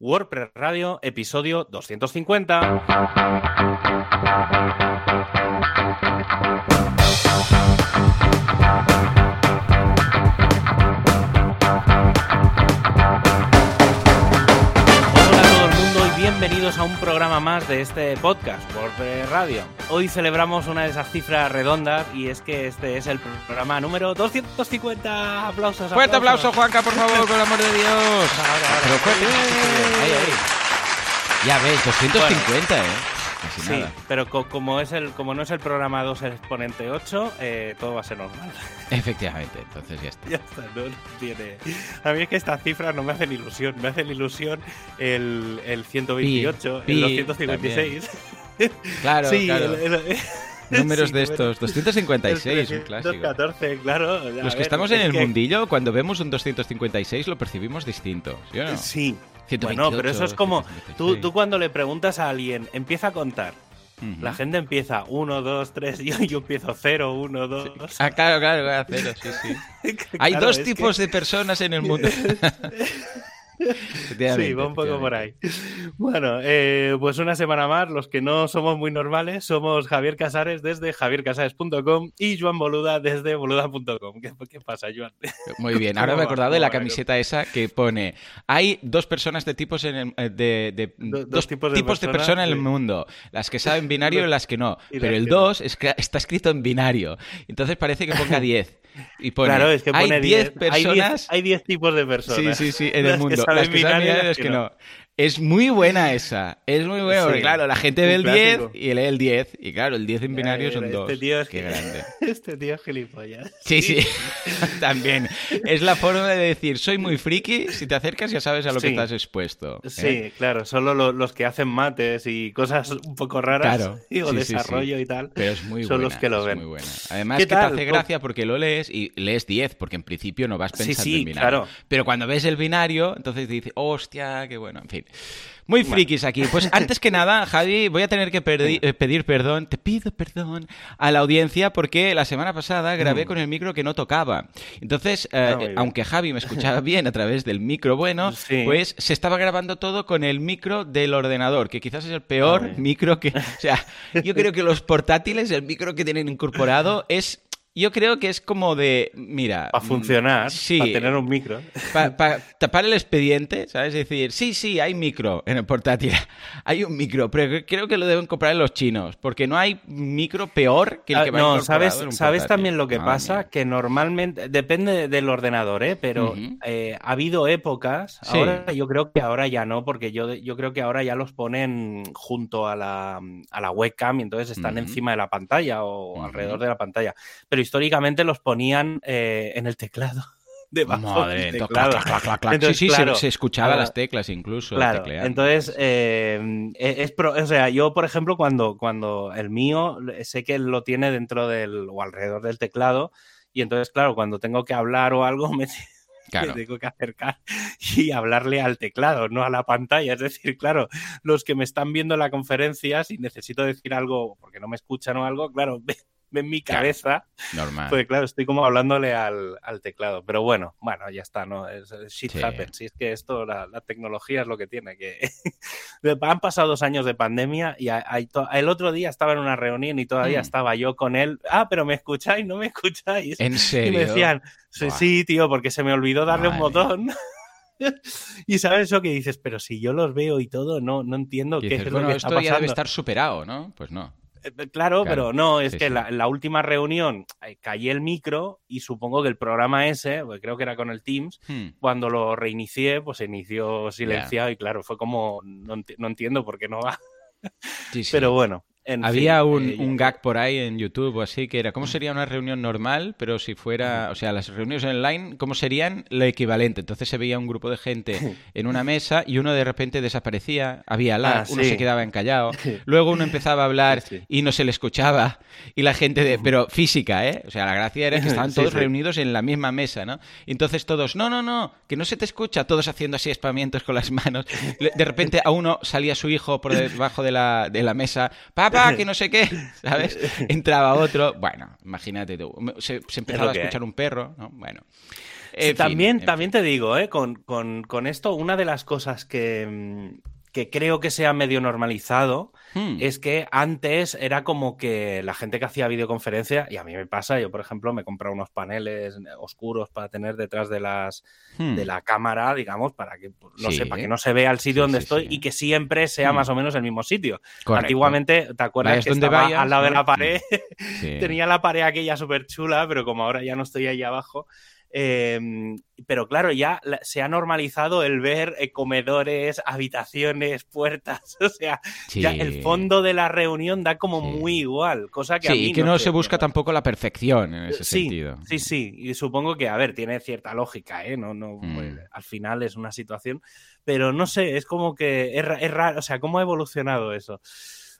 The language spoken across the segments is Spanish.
WordPress Radio, episodio 250. Bienvenidos a un programa más de este podcast, WordPress Radio. Hoy celebramos una de esas cifras redondas y es que este es el programa número 250. Aplausos. Fuerte aplauso. Juanca, por favor, por el amor de Dios. Ahora, ahora. Pero fuerte. Ahí, ahí. Ya ves, 250, ¿eh? Casi Sí, nada. pero co- como, es el, como no es el programa 2 exponente 8, eh, todo va a ser normal. Efectivamente, entonces ya está. ya está, no, no tiene. A mí es que estas cifras no me hacen ilusión. Me hacen ilusión el, el 128, Pi, el pi, 256. Claro, sí, claro. el- el- Números sí, de estos. 256, un clásico. 214, claro. Los que ver, estamos en es el que- mundillo, cuando vemos un 256 lo percibimos distinto. ¿sí o no? Sí. 128, Bueno, pero eso es como. Tú, 156. tú cuando le preguntas a alguien, empieza a contar. Ujú. La gente empieza 1, 2, 3, yo, yo empiezo 0, 1, 2. Ah, claro, claro, claro, cero, sí, sí. Hay Claro, dos es que- tipos de personas en el mundo. Sí, va un poco por ahí. Bueno, eh, pues una semana más, los que no somos muy normales, somos Javier Casares desde javiercasares.com y Joan Boluda desde boluda.com. ¿Qué, qué pasa, Joan? Muy bien, ahora ¿Cómo me he acordado de ¿Cómo la camiseta esa que pone hay dos personas de tipos en el, eh, de, de- Do- dos, tipos de, personas, persona en el sí. mundo, las que saben binario y las que no, pero el que no. 2 es que está escrito en binario, entonces parece que ponga 10 y pone claro, es que pone hay 10 10 hay 10 personas Hay 10 tipos de Sí, personas. sí, sí, en Las el que mundo. saben las que saben binario y las que no. Es muy buena esa. Es muy buena. Porque claro, la gente ve el un 10 clásico. y lee el 10. Y claro, el 10 en binario son este dos. tío es Qué grande. Este tío es gilipollas. Sí, sí. También. Es la forma de decir, soy muy friki. Si te acercas ya sabes a lo que estás expuesto. ¿eh? Sí, claro, solo lo- los que hacen mates y cosas un poco raras, Claro, y, o sí, desarrollo y tal. Pero es muy Son buena. los que lo es ven. muy buena. Además ¿Qué que tal? te hace gracia porque lo lees y lees 10, porque en principio no vas pensando en binario. claro. Pero cuando ves el binario, entonces dices, hostia, qué bueno, en fin. Muy Bueno. frikis aquí. Pues antes que nada, Javi, voy a tener que eh, pedir perdón, te pido perdón a la audiencia porque la semana pasada grabé con el micro que no tocaba. Entonces, eh, Mm. Ah, aunque Javi me escuchaba bien a través del micro bueno, Sí. pues se estaba grabando todo con el micro del ordenador, que quizás es el peor Ah, micro que... O sea, yo creo que los portátiles, el micro que tienen incorporado es... Yo creo que es como de, mira... Para funcionar, Sí. para tener un micro. Para tapar el expediente, ¿sabes? Es decir, sí, sí, hay micro en el portátil. Hay un micro, pero creo que lo deben comprar los chinos, porque no hay micro peor que el Ah, que va no, sabes, en un sabes también lo que pasa, mía. que normalmente, depende del ordenador, ¿eh? pero eh, ha habido épocas, Sí. ahora yo creo que ahora ya no, porque yo, yo creo que ahora ya los ponen junto a la, a la webcam y entonces están encima de la pantalla o alrededor de la pantalla, pero históricamente los ponían eh, en el teclado. Debajo Madre, del teclado. clac, clac, clac, clac. Entonces, sí, sí, se- claro, se, escuchaba las teclas incluso. Claro, entonces, eh, es pro- o sea, yo, por ejemplo, cuando, cuando el mío, sé que lo tiene dentro del, o alrededor del teclado, y entonces, claro, cuando tengo que hablar o algo, me, Claro. me tengo que acercar y hablarle al teclado, no a la pantalla. Es decir, claro, los que me están viendo la conferencia, si necesito decir algo porque no me escuchan o algo, claro, ven mi cabeza, Normal. pues claro, estoy como hablándole al, al teclado. Pero bueno, bueno, ya está, ¿no? Es, shit Sí. happens. Si es que esto, la, la tecnología es lo que tiene. que Han pasado dos años de pandemia y a- hay to- el otro día estaba en una reunión y todavía Mm. estaba yo con él. Ah, pero me escucháis, no me escucháis. ¿En Y serio? me decían, sí, sí, tío, porque se me olvidó darle un botón. y sabes eso que dices, pero si yo los veo y todo, no, no entiendo Y qué dices, es lo bueno, que esto está ya debe pasando. estar superado, ¿no? Pues no. Eh, Claro, Claro, pero no, es sí, que sí. La, la última reunión eh, callé el micro y supongo que el programa ese, pues creo que era con el Teams, Hmm. cuando lo reinicié, pues se inició silenciado y claro, fue como, no, no entiendo por qué no va. Sí. Pero bueno, en Había fin, un, eh, un gag por ahí en YouTube o así que era ¿cómo sería una reunión normal? Pero si fuera, o sea, las reuniones online, ¿cómo serían lo equivalente? Entonces se veía un grupo de gente en una mesa y uno de repente desaparecía, había lag, Ah, uno sí. se quedaba encallado, luego uno empezaba a hablar Sí, sí. y no se le escuchaba y la gente de, pero física, ¿eh? O sea, la gracia era que estaban todos reunidos en la misma mesa, ¿no? Entonces todos, no, no, no, que no se te escucha, todos haciendo así espamientos con las manos. De repente a uno salía su hijo por debajo de la, de la mesa, papá, que no sé qué, ¿sabes? Entraba otro, bueno, imagínate tú, se, se empezaba a escuchar un perro, ¿no? Bueno. también, también te digo, ¿eh? con, con, con, esto, una de las cosas que, mm, que creo que se ha medio normalizado hmm. es que antes era como que la gente que hacía videoconferencia, y a mí me pasa, yo por ejemplo me compro unos paneles oscuros para tener detrás de las hmm. de la cámara, digamos, para que pues, no sé, para que no se vea el sitio donde estoy y que siempre sea hmm. más o menos el mismo sitio. Antiguamente, ¿te acuerdas que estaba al lado de la pared? Tenía la pared aquella súper chula, pero como ahora ya no estoy ahí abajo, Em, pero claro, ya se ha normalizado el ver eh, comedores, habitaciones, puertas. O sea, ya el fondo de la reunión da como muy igual. Cosa que sí, y que no, se busca tampoco la perfección en ese sí, sentido. Sí, sí. Y supongo que, a ver, tiene cierta lógica, ¿eh? No, no, pues, mm. al final es una situación. Pero no sé, es como que es, es raro. O sea, ¿cómo ha evolucionado eso?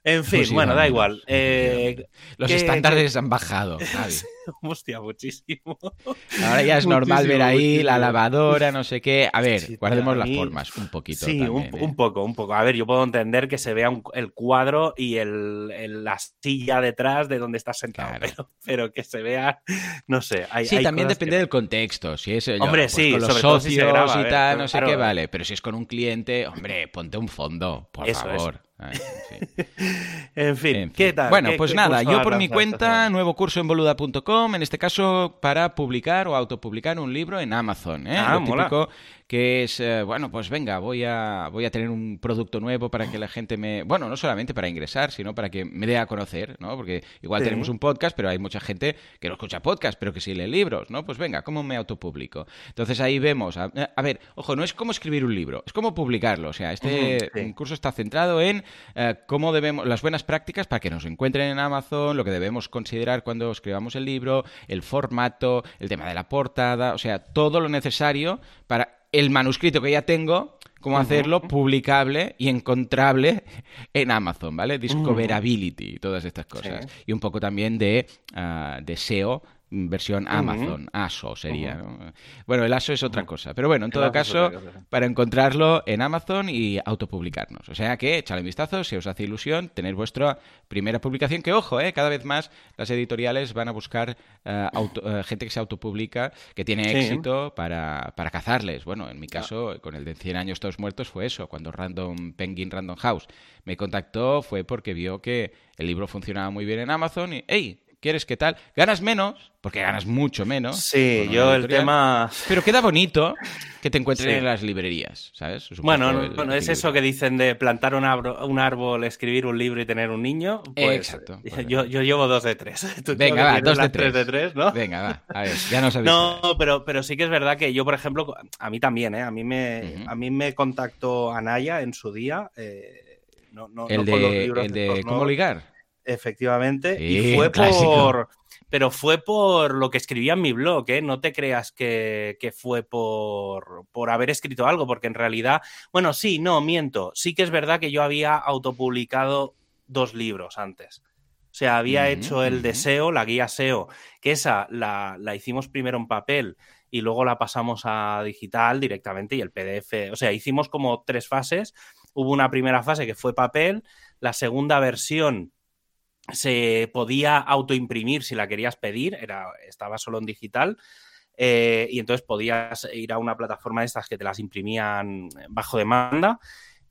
En fin, bueno, da igual. Eh, Los estándares han bajado. Hostia, muchísimo. Ahora ya es normal ver ahí la lavadora, no sé qué. A ver, guardemos las formas un poquito. Sí, ¿eh? un, poco, un poco. A ver, yo puedo entender que se vea el cuadro y el, la silla detrás de donde estás sentado, pero, que se vea, no sé. sí, también depende del contexto. Si es hombre, pues sí, con los socios y tal, no sé qué, vale. Pero si es con un cliente, hombre, ponte un fondo, por favor. En, fin, ¿qué tal? Bueno, pues nada, yo por mi cuenta, nuevo curso en boluda.com, en este caso para publicar o autopublicar un libro en Amazon. ¿eh? Ah, típico que es, eh, bueno, pues venga, voy a, voy a tener un producto nuevo para que la gente me, bueno, no solamente para ingresar, sino para que me dé a conocer, ¿no? Porque igual tenemos un podcast, pero hay mucha gente que no escucha podcast, pero que sí lee libros, ¿no? Pues venga, ¿cómo me autopublico? Entonces ahí vemos, a, ver, ojo, no es cómo escribir un libro, es cómo publicarlo, o sea, este curso está centrado en eh, cómo debemos, las buenas prácticas para que nos encuentren en Amazon, lo que debemos considerar cuando escribamos el libro, el formato, el tema de la portada, o sea, todo lo necesario para el manuscrito que ya tengo, cómo hacerlo publicable y encontrable en Amazon, ¿vale? Discoverability y todas estas cosas. Y un poco también de, uh, de SEO versión Amazon, ASO sería. Bueno, el ASO es otra cosa, pero bueno, en todo caso, para encontrarlo en Amazon y autopublicarnos. O sea que, echale un vistazo, si os hace ilusión, tener vuestra primera publicación, que ojo, eh, cada vez más las editoriales van a buscar eh, eh, gente que se autopublica, que tiene éxito para, para, cazarles. Bueno, en mi caso, con el de 100 años todos muertos fue eso, cuando Random Penguin Random House me contactó fue porque vio que el libro funcionaba muy bien en Amazon y, hey, ¿Quieres qué tal? Ganas menos, porque ganas mucho menos. Sí, yo el tema. Pero queda bonito que te encuentren en las librerías, ¿sabes? bueno, bueno es eso que dicen de plantar un, árbol, escribir un libro y tener un niño. Pues, Exacto. Yo, llevo dos de tres. Venga, va, dos de tres. de tres. ¿no? Venga, va. A ver, ya no sabes. No, pero, pero sí que es verdad que yo, por ejemplo, a mí también, ¿eh? A mí me, a mí me contactó Anaya en su día. Eh, no, no, el, de, el de cómo ligar. Efectivamente. y fue por. Pero fue por lo que escribía en mi blog, ¿eh? No te creas que, fue por, por haber escrito algo, porque en realidad. Bueno, sí, no, miento. Sí que es verdad que yo había autopublicado dos libros antes. O sea, había hecho el deseo, la guía SEO, que esa la, la, hicimos primero en papel y luego la pasamos a digital directamente y el PDF. O sea, hicimos como tres fases. Hubo una primera fase que fue papel, la segunda versión se podía autoimprimir si la querías pedir, era, estaba solo en digital. Eh, y entonces podías ir a una plataforma de estas que te las imprimían bajo demanda.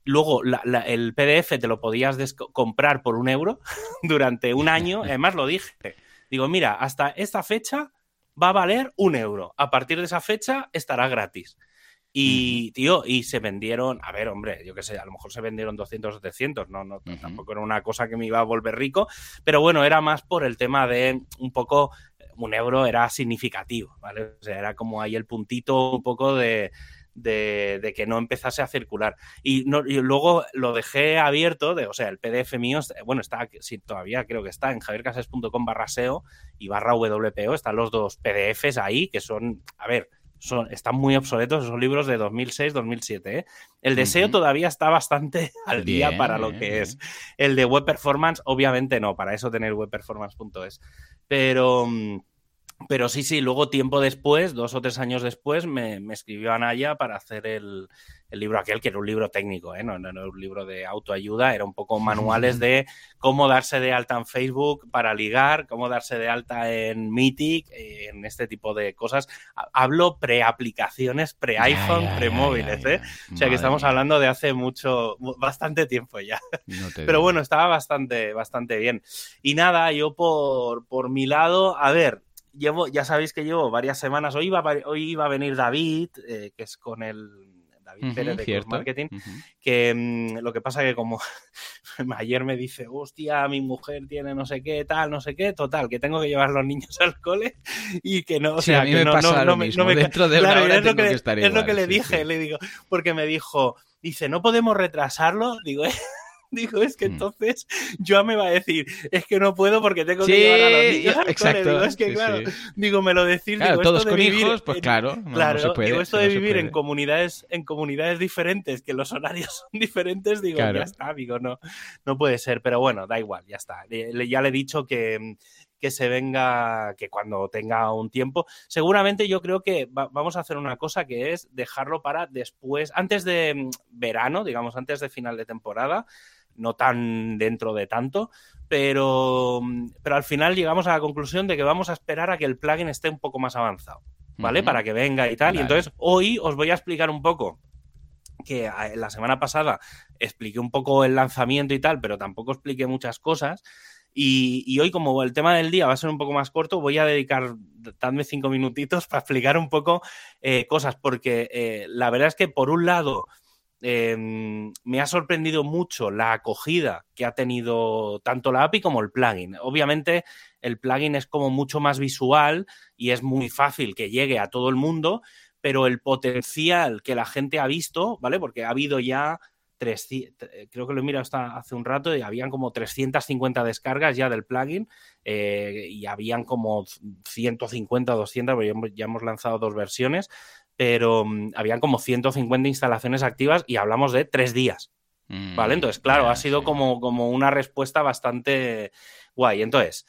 Luego el PDF te lo podías comprar por un euro durante un año. Además lo dije. Digo, mira, hasta esta fecha va a valer un euro. A partir de esa fecha estará gratis. Y, tío, y se vendieron, a ver, hombre, yo qué sé, a lo mejor se vendieron 200 o 300, no, no tampoco era una cosa que me iba a volver rico, pero bueno, era más por el tema de un poco, un euro era significativo, ¿vale? O sea, era como ahí el puntito un poco de, de, que no empezase a circular. Y, no, y, luego lo dejé abierto, de, o sea, el PDF mío, bueno, está, sí, todavía creo que está en javiercases.com barra SEO y barra WPO, están los dos PDFs ahí, que son, a ver, son, están muy obsoletos, son libros de 2006-2007. ¿eh? El deseo todavía está bastante al día para lo que es. El de web performance, obviamente no, para eso tener webperformance.es. Pero, pero sí, sí, luego tiempo después, dos o tres años después, me, me escribió Anaya para hacer el, el, libro aquel, que era un libro técnico, ¿eh? no, no, era un libro de autoayuda, era un poco manuales de cómo darse de alta en Facebook para ligar, cómo darse de alta en Mythic, en este tipo de cosas. Hablo pre-aplicaciones, pre-iPhone, pre-móviles, ¿eh? O sea que estamos hablando de hace mucho, bastante tiempo ya. No Pero bueno, estaba bastante, bastante bien. Y nada, yo por, por mi lado, a ver, llevo, ya sabéis que llevo varias semanas. Hoy iba, hoy iba a venir David, eh, que es con el David Pérez de Marketing, que mm, lo que pasa que como ayer me dice, hostia, mi mujer tiene no sé qué, tal, no sé qué, total, que tengo que llevar los niños al cole y que no, o sea, que no, no, no, me, Dentro de claro, es lo que, es lo que le dije, le digo, porque me dijo, dice, no podemos retrasarlo, digo, ¿eh? Digo, es que mm. entonces yo me va a decir, es que no puedo porque tengo que llevar a los niños exacto, Digo, es que claro, digo, me lo decís. Claro, digo, todos esto con de vivir hijos, pues claro, no, claro, se puede. Digo, esto de vivir en comunidades, en comunidades diferentes, que los horarios son diferentes, digo, claro. ya está, digo, no, no puede ser, pero bueno, da igual, ya está. Ya le he dicho que, que se venga, que cuando tenga un tiempo. Seguramente yo creo que va, vamos a hacer una cosa que es dejarlo para después, antes de mm, verano, digamos, antes de final de temporada, no tan dentro de tanto, pero, pero al final llegamos a la conclusión de que vamos a esperar a que el plugin esté un poco más avanzado, ¿vale? Uh -huh. Para que venga y tal. Y entonces hoy os voy a explicar un poco que la semana pasada expliqué un poco el lanzamiento y tal, pero tampoco expliqué muchas cosas. Y, y, hoy, como el tema del día va a ser un poco más corto, voy a dedicar, dadme cinco minutitos para explicar un poco eh, cosas, porque eh, la verdad es que por un lado eh, me ha sorprendido mucho la acogida que ha tenido tanto la API como el plugin. Obviamente el plugin es como mucho más visual y es muy fácil que llegue a todo el mundo, pero el potencial que la gente ha visto, ¿vale? Porque ha habido ya 300, creo que lo he mirado hasta hace un rato y habían como 350 descargas ya del plugin eh, y habían como 150 o 200, porque ya hemos lanzado dos versiones, pero um, habían como 150 instalaciones activas y hablamos de tres días. Mm, ¿Vale? Entonces, claro, yeah, ha sido como, como una respuesta bastante guay. Entonces,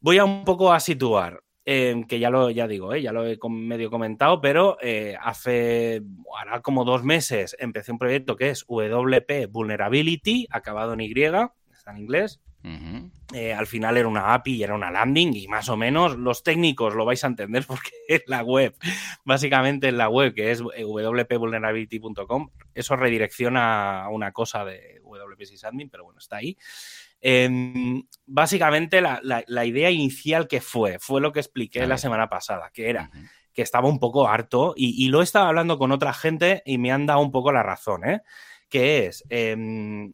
voy a un poco a situar. Eh, que ya lo ya digo, eh, ya lo he medio comentado, pero eh, hace ahora como dos meses empecé un proyecto que es WP Vulnerability, acabado en Y, está en inglés, Uh -huh. eh, al final era una API y era una landing y más o menos los técnicos lo vais a entender porque es la web, básicamente en la web que es wpvulnerability.com, eso redirecciona a una cosa de WP Sysadmin, pero bueno, está ahí. Eh, básicamente la, la, la, idea inicial que fue, fue lo que expliqué la semana pasada, que era... Uh -huh que estaba un poco harto y, y, lo he estado hablando con otra gente y me han dado un poco la razón, ¿eh? Que es, eh,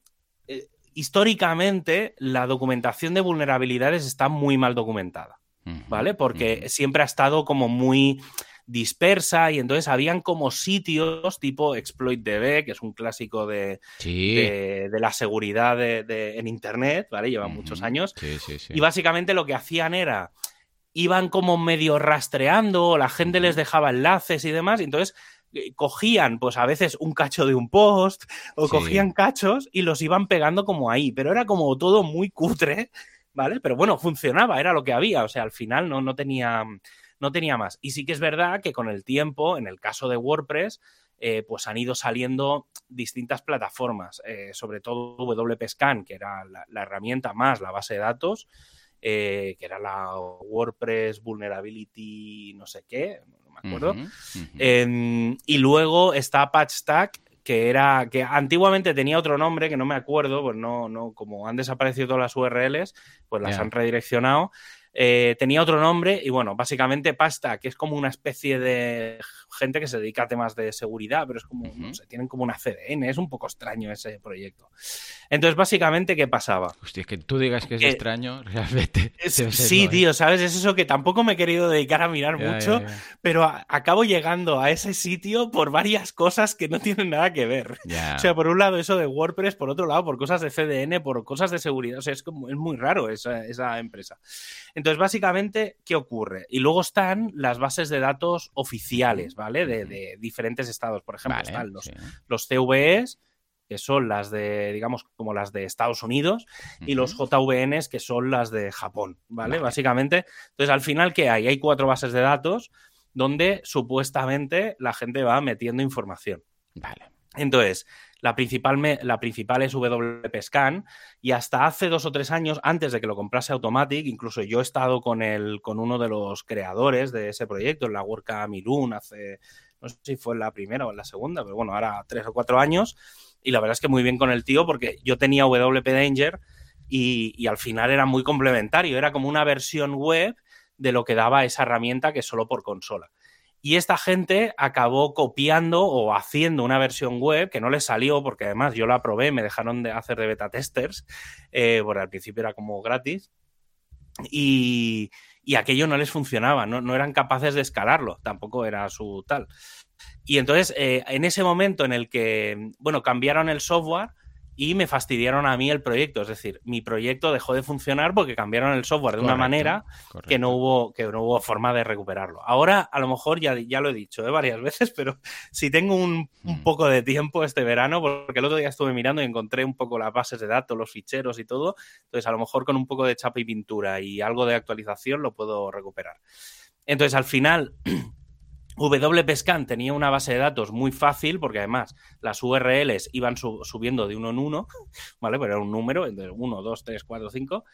históricamente la documentación de vulnerabilidades está muy mal documentada, ¿vale? Porque siempre ha estado como muy dispersa y entonces habían como sitios tipo ExploitDB, que es un clásico de, sí. de, de la seguridad de, de, en Internet, ¿vale? Lleva uh -huh. muchos años. Sí, sí, y básicamente lo que hacían era, iban como medio rastreando, la gente les dejaba enlaces y demás, y entonces cogían, pues a veces un cacho de un post o sí. cogían cachos y los iban pegando como ahí, pero era como todo muy cutre, ¿vale? Pero bueno, funcionaba, era lo que había, o sea, al final no, no, tenía, no tenía más. Y sí que es verdad que con el tiempo, en el caso de WordPress, eh, pues han ido saliendo distintas plataformas, eh, sobre todo WP Scan, que era la, la, herramienta más la base de datos, eh, que era la WordPress Vulnerability no sé qué, me acuerdo. Uh -huh, uh -huh. Eh, y luego está PatchStack, que era que antiguamente tenía otro nombre que no me acuerdo, pues no, no, como han desaparecido todas las URLs, pues las yeah. han redireccionado. Eh, tenía otro nombre y bueno, básicamente Pasta, que es como una especie de gente que se dedica a temas de seguridad, pero es como, uh -huh. no sé, tienen como una CDN, es un poco extraño ese proyecto. Entonces, básicamente, ¿qué pasaba? Hostia, es que tú digas que es extraño, realmente. Es, sí, tío. ¿sabes? Es eso que tampoco me he querido dedicar a mirar ya, mucho, ya, ya. pero a, acabo llegando a ese sitio por varias cosas que no tienen nada que ver. O sea, por un lado eso de WordPress, por otro lado por cosas de CDN, por cosas de seguridad. O sea, es, como, es muy raro esa, esa empresa. Entonces, básicamente, ¿qué ocurre? Y luego están las bases de datos oficiales, ¿vale? De, de diferentes estados. Por ejemplo, vale, están los, sí. los CVEs, que son las de, digamos, como las de Estados Unidos, y los JVNs, que son las de Japón, ¿vale? Básicamente. Entonces, al final, ¿qué hay? Hay cuatro bases de datos donde supuestamente la gente va metiendo información. Vale. Entonces, la principal, la principal es y hasta hace dos o tres años, antes de que lo comprase Automatic, incluso yo he estado con, el, con uno de los creadores de ese proyecto, en la WordCamp Irún, hace, no sé si fue en la primera o en la segunda, pero bueno, ahora tres o cuatro años. Y la verdad es que muy bien con el tío porque yo tenía WP Danger y, y al final era muy complementario, era como una versión web de lo que daba esa herramienta que solo por consola. Y esta gente acabó copiando o haciendo una versión web que no les salió, porque además yo la probé, me dejaron de hacer de beta testers, eh, bueno, al principio era como gratis, y, aquello no les funcionaba, no, eran capaces de escalarlo, tampoco era su tal. Y entonces, eh, en ese momento en el que, bueno, cambiaron el software, y me fastidiaron a mí el proyecto. Es decir, mi proyecto dejó de funcionar porque cambiaron el software de una manera que no, hubo, que no hubo forma de recuperarlo. Ahora, a lo mejor ya, ya lo he dicho ¿eh? varias veces, pero si tengo un, un, mm. poco de tiempo este verano, porque el otro día estuve mirando y encontré un poco las bases de datos, los ficheros y todo, entonces a lo mejor con un poco de chapa y pintura y algo de actualización lo puedo recuperar. Entonces, al final... WPScan tenía una base de datos muy fácil porque además las URLs iban subiendo de uno en uno, ¿vale? Pero era un número, de 1, 2, 3, 4, 5.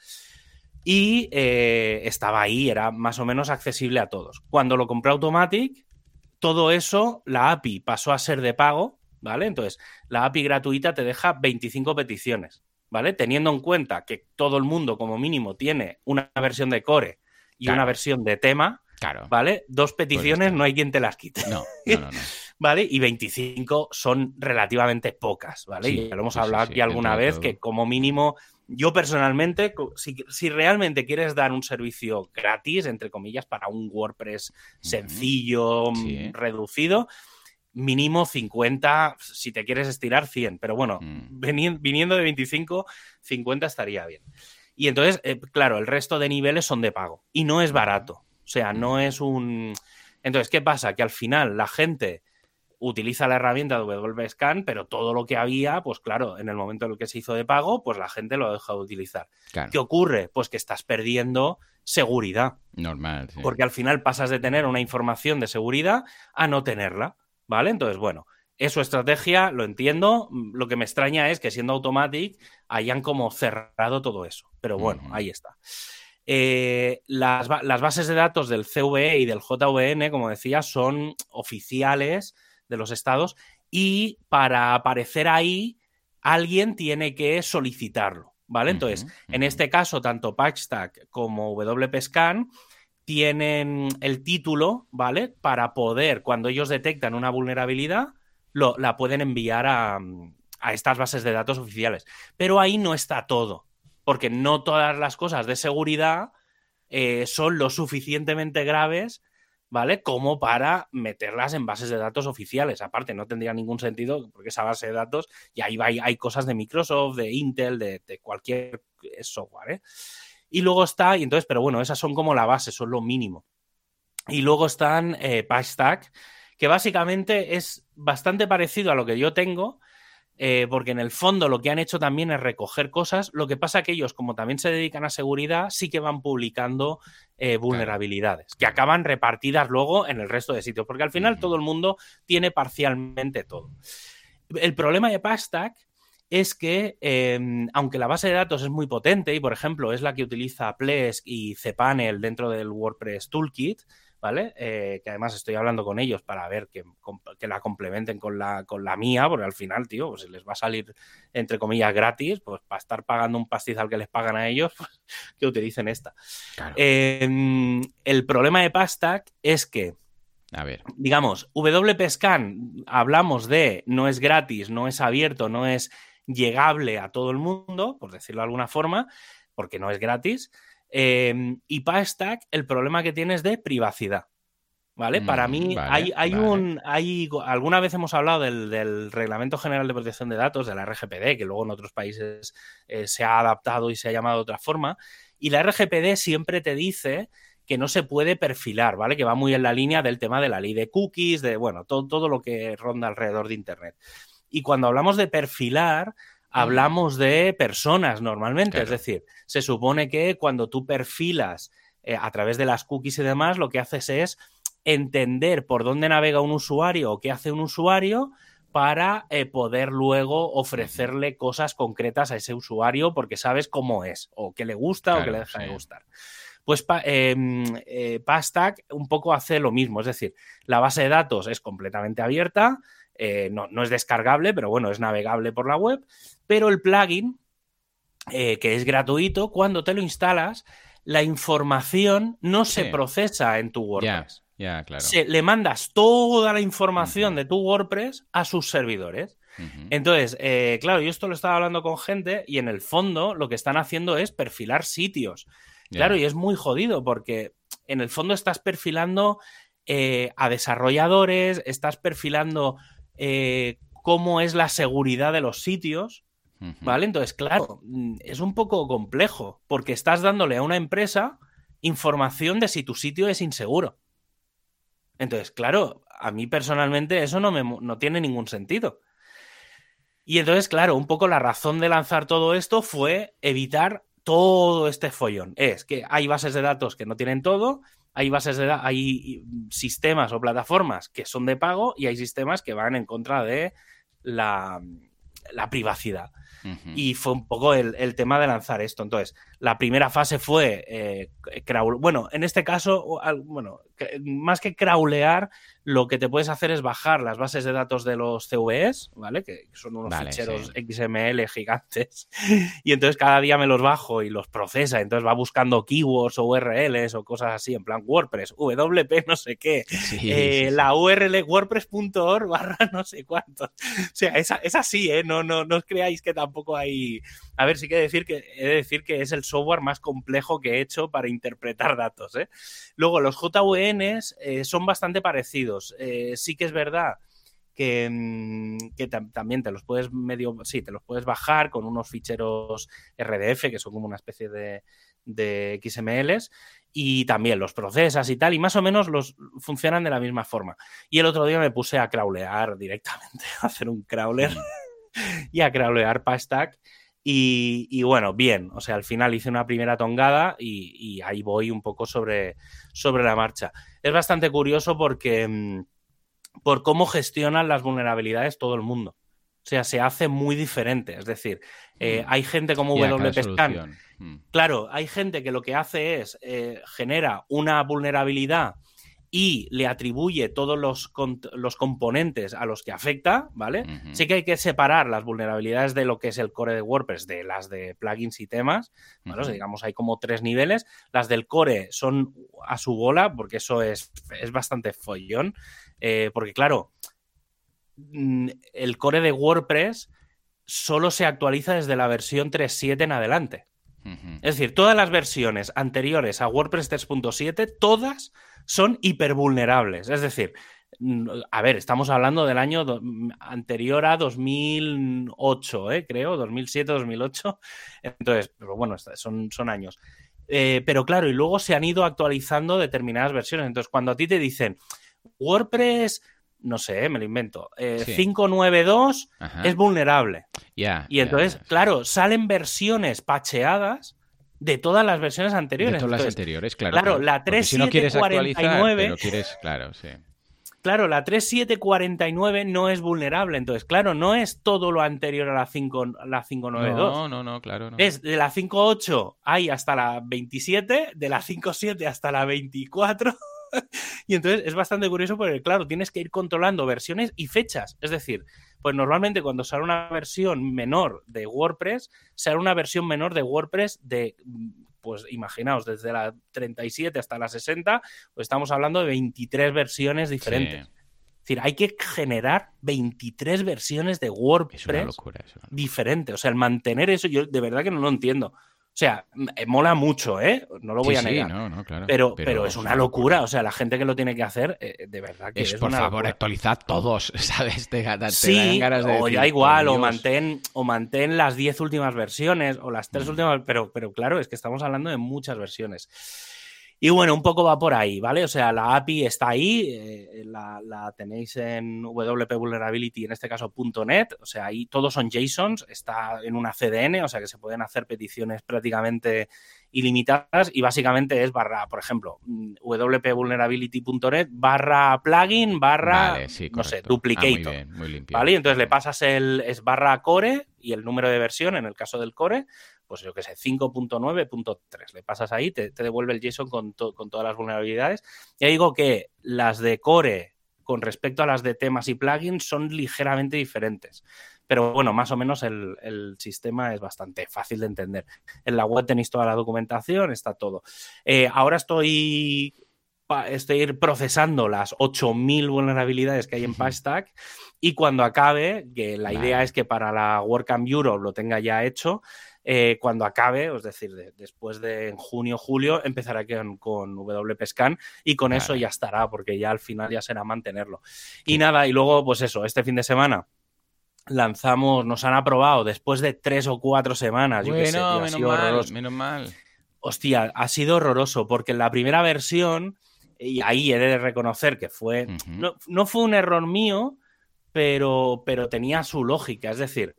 Y eh, estaba ahí, era más o menos accesible a todos. Cuando lo compré Automatic, todo eso, la API pasó a ser de pago, ¿vale? Entonces, la API gratuita te deja 25 peticiones, ¿vale? Teniendo en cuenta que todo el mundo, como mínimo, tiene una versión de core y una versión de tema, Claro. ¿Vale? Dos pues peticiones no hay quien te las quite. No, no, no. ¿Vale? Y 25 son relativamente pocas, ¿vale? y ya lo hemos hablado aquí alguna vez que como mínimo, yo personalmente, si, realmente quieres dar un servicio gratis, entre comillas, para un WordPress sencillo, mm, reducido, mínimo 50, si te quieres estirar 100, pero bueno, mm. viniendo de 25, 50 estaría bien. Y entonces, eh, claro, el resto de niveles son de pago y no es barato. O sea, no es un... Entonces, ¿qué pasa? Que al final la gente utiliza la herramienta de WScan, pero todo lo que había, pues claro, en el momento en el que se hizo de pago, pues la gente lo ha dejado de utilizar. ¿Qué ocurre? Pues que estás perdiendo seguridad. Normal. Sí. Porque al final pasas de tener una información de seguridad a no tenerla, ¿vale? Entonces, bueno, es su estrategia, lo entiendo. Lo que me extraña es que siendo Automatic hayan como cerrado todo eso. Pero bueno, ahí está. Eh, las, bases de datos del CVE y del JVN, como decía, son oficiales de los estados y para aparecer ahí alguien tiene que solicitarlo, ¿vale? Entonces, en este caso, tanto Patchstack como WPScan tienen el título, ¿vale? Para poder, cuando ellos detectan una vulnerabilidad, lo, la pueden enviar a, a estas bases de datos oficiales. Pero ahí no está todo porque no todas las cosas de seguridad eh, son lo suficientemente graves, ¿vale? Como para meterlas en bases de datos oficiales. Aparte, no tendría ningún sentido, porque esa base de datos, y ahí hay, hay cosas de Microsoft, de Intel, de, cualquier software, ¿eh? Y luego está, y entonces, pero bueno, esas son como la base, son lo mínimo. Y luego están eh, PatchStack, que básicamente es bastante parecido a lo que yo tengo, eh, porque en el fondo lo que han hecho también es recoger cosas. Lo que pasa que ellos, como también se dedican a seguridad, sí que van publicando eh, vulnerabilidades, que acaban repartidas luego en el resto de sitios, porque al final todo el mundo tiene parcialmente todo. El problema de Pastack es que, em, aunque la base de datos es muy potente y, por ejemplo, es la que utiliza Plesk y cPanel dentro del WordPress Toolkit, ¿vale? Eh, que además estoy hablando con ellos para ver que, la complementen con la, con la mía, porque al final, tío, pues les va a salir, entre comillas, gratis, pues para estar pagando un pastizal que les pagan a ellos, pues, que utilicen esta. Em, el problema de Pastack es que a ver. Digamos, WPScan, hablamos de no es gratis, no es abierto, no es llegable a todo el mundo, por decirlo de alguna forma, porque no es gratis. Em, y PyStack, el problema que tiene es de privacidad. ¿Vale? Para mí mm, hay, hay un. Hay, alguna vez hemos hablado del, Reglamento General de Protección de Datos, de la RGPD, que luego en otros países eh, se ha adaptado y se ha llamado de otra forma. Y la RGPD siempre te dice que no se puede perfilar, ¿vale? Que va muy en la línea del tema de la ley de cookies, de, bueno, todo, todo lo que ronda alrededor de Internet. Y cuando hablamos de perfilar, hablamos de personas normalmente. Es decir, se supone que cuando tú perfilas eh, a través de las cookies y demás, lo que haces es entender por dónde navega un usuario o qué hace un usuario para eh, poder luego ofrecerle cosas concretas a ese usuario porque sabes cómo es o qué le gusta o qué le deja de gustar. Pues em, eh, Pastack un poco hace lo mismo, es decir, la base de datos es completamente abierta, no, no, es descargable, pero bueno, es navegable por la web, pero el plugin, que es gratuito, cuando te lo instalas, la información no se procesa en tu WordPress. se, le mandas toda la información de tu WordPress a sus servidores. Entonces, eh, claro, yo esto lo estaba hablando con gente y en el fondo lo que están haciendo es perfilar sitios. Claro, y es muy jodido porque en el fondo estás perfilando eh, a desarrolladores, estás perfilando eh, cómo es la seguridad de los sitios. ¿Vale? Entonces, claro, mm, es un poco complejo porque estás dándole a una empresa información de si tu sitio es inseguro. Entonces, claro, a mí personalmente eso no, me, no tiene ningún sentido. Y entonces, claro, un poco la razón de lanzar todo esto fue evitar todo este follón. Es que hay bases de datos que no tienen todo, hay bases de hay sistemas o plataformas que son de pago y hay sistemas que van en contra de la, la privacidad. Y fue un poco el, tema de lanzar esto. Entonces, la primera fase fue eh, Bueno, en este caso, bueno, más que crawlear, lo que te puedes hacer es bajar las bases de datos de los CVEs, ¿vale? Que son unos ficheros XML gigantes. Y entonces cada día me los bajo y los procesa. Entonces va buscando keywords o URLs o cosas así, en plan WordPress, WP no sé qué. Eh, la URL wordpress.org barra no sé cuántos. O sea, es, así, ¿eh? No, no, no os creáis que tampoco hay... A ver, sí que decir que he de decir que es el software más complejo que he hecho para interpretar datos, ¿eh? Luego, los JVNs eh, son bastante parecidos. Eh, sí que es verdad que, mm, también te los puedes medio, sí, te los puedes bajar con unos ficheros RDF, que son como una especie de, de XMLs, y también los procesas y tal, y más o menos los funcionan de la misma forma. Y el otro día me puse a crawlear directamente, a hacer un crawler y a crawlear Pastack y, bueno, bien, o sea, al final hice una primera tongada y, ahí voy un poco sobre, sobre, la marcha. Es bastante curioso porque mm, por cómo gestionan las vulnerabilidades todo el mundo. O sea, se hace muy diferente. Es decir, eh, mm. hay gente como WP Scan. Mm. Claro, hay gente que lo que hace es eh, genera una vulnerabilidad y le atribuye todos los, los, componentes a los que afecta, ¿vale? Sí que hay que separar las vulnerabilidades de lo que es el core de WordPress de las de plugins y temas, ¿vale? digamos, hay como tres niveles. Las del core son a su bola, porque eso es, es bastante follón, eh, porque claro, mm, el core de WordPress solo se actualiza desde la versión 3.7 en adelante. Es decir, todas las versiones anteriores a WordPress 3.7, todas son hipervulnerables. Es decir, a ver, estamos hablando del año anterior a 2008, ¿eh? creo, 2007, 2008. Entonces, pero bueno, son, son años. Eh, pero claro, y luego se han ido actualizando determinadas versiones. Entonces, cuando a ti te dicen WordPress, no sé, me lo invento, 592 eh, es vulnerable. y entonces, claro, salen versiones pacheadas de todas las versiones anteriores. De todas las anteriores, claro. Claro, la 3749. Si no quieres claro, sí. Claro, la 3749 no es vulnerable, entonces, claro, no es todo lo anterior a la, 5, la 592. No, no, no, claro. Es de la 58 hay hasta la 27, de la 57 hasta la 24. y entonces es bastante curioso porque, claro, tienes que ir controlando versiones y fechas. Es decir, pues normalmente cuando sale una versión menor de WordPress, sale una versión menor de WordPress de, pues imaginaos, desde la 37 hasta la 60, pues estamos hablando de 23 versiones diferentes. Es decir, hay que generar 23 versiones de WordPress diferentes. O sea, el mantener eso, yo de verdad que no lo entiendo. O sea, eh, mola mucho, ¿eh? No lo voy a negar. pero, pero, es una locura. O sea, la gente que lo tiene que hacer, eh, de verdad que es. por favor, actualizad todos, ¿sabes? Te, sí, ganas de o ya igual, o mantén, o mantén las 10 últimas versiones, o las tres mm. últimas. Pero, pero claro, es que estamos hablando de muchas versiones. Y bueno, un poco va por ahí, ¿vale? O sea, la API está ahí, eh, la, tenéis en WP Vulnerability, en este caso .NET, o sea, ahí todos son JSONs, está en una CDN, o sea que se pueden hacer peticiones prácticamente ilimitadas y básicamente es barra, por ejemplo, wp-vulnerability.net barra plugin barra, no sé, ah, duplicator. ¿Vale? Y entonces le pasas el, es barra core y el número de versión, en el caso del core, pues yo qué sé, 5.9.3. Le pasas ahí, te, devuelve el JSON con, con todas las vulnerabilidades. Ya digo que las de core con respecto a las de temas y plugins son ligeramente diferentes. Pero bueno, más o menos el, sistema es bastante fácil de entender. En la web tenéis toda la documentación, está todo. Eh, ahora estoy, estoy procesando las 8.000 vulnerabilidades que hay en PyStack y cuando acabe, que la idea es que para la WordCamp Europe lo tenga ya hecho, eh, cuando acabe, es decir, después de junio, julio, empezará con, con WP Scan y con eso ya estará, porque ya al final ya será mantenerlo. Y nada, y luego, pues eso, este fin de semana lanzamos, nos han aprobado después de tres o cuatro semanas. Yo bueno, menos, mal, menos mal. Hostia, ha sido horroroso porque en la primera versión, y ahí he de reconocer que fue, no, fue un error mío, pero, pero tenía su lógica. Es decir,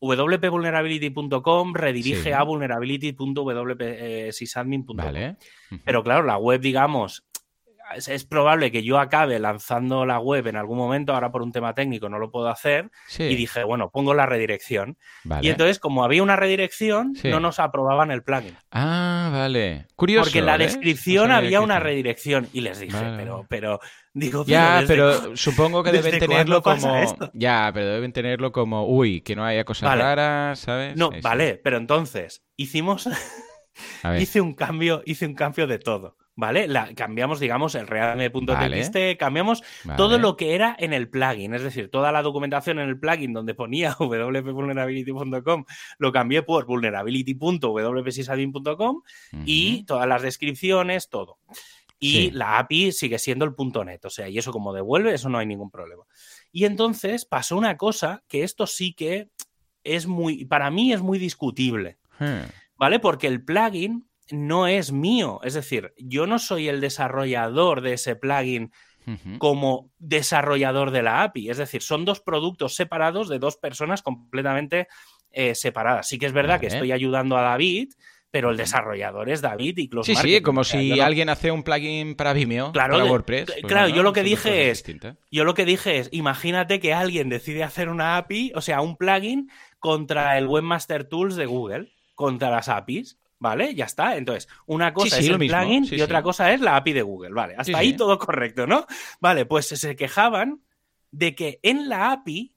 wpvulnerability.com redirige a vulnerability.wsysadmin.com. Vale. Pero claro, la web, digamos, es, probable que yo acabe lanzando la web en algún momento, ahora por un tema técnico no lo puedo hacer, y dije, bueno, pongo la redirección. Y entonces, como había una redirección, no nos aprobaban el plugin. Ah, vale. Curioso. Porque en la ¿eh? descripción había una redirección y les dije, pero, pero, digo, ya, pero supongo que deben tenerlo como, ya, pero deben tenerlo como, uy, que no haya cosas raras, ¿sabes? No, vale, pero entonces hicimos, hice un cambio, hice un cambio de todo. ¿Vale? La, cambiamos, digamos, el realme.txt, cambiamos todo lo que era en el plugin, es decir, toda la documentación en el plugin donde ponía wp-vulnerability.com lo cambié por vulnerability.wpsysadmin.com y todas las descripciones, todo. Y la API sigue siendo el .net, o sea, y eso como devuelve, eso no hay ningún problema. Y entonces pasó una cosa que esto sí que es muy, para mí es muy discutible, hmm. ¿vale? Porque el plugin no es mío. Es decir, yo no soy el desarrollador de ese plugin como desarrollador de la API. Es decir, son dos productos separados de dos personas completamente eh, separadas. Sí que es verdad que estoy ayudando a David, pero el desarrollador es David y Sí, sí, como si alguien hace un plugin para Vimeo, para WordPress. Pues claro, yo lo que dije es, yo lo que dije es, imagínate que alguien decide hacer una API, o sea, un plugin contra el Webmaster Tools de Google, contra las APIs. ¿Vale? Ya está. Entonces, una cosa es el plugin y otra cosa es la API de Google. Vale, hasta ahí todo correcto, ¿no? Vale, pues se quejaban de que en la API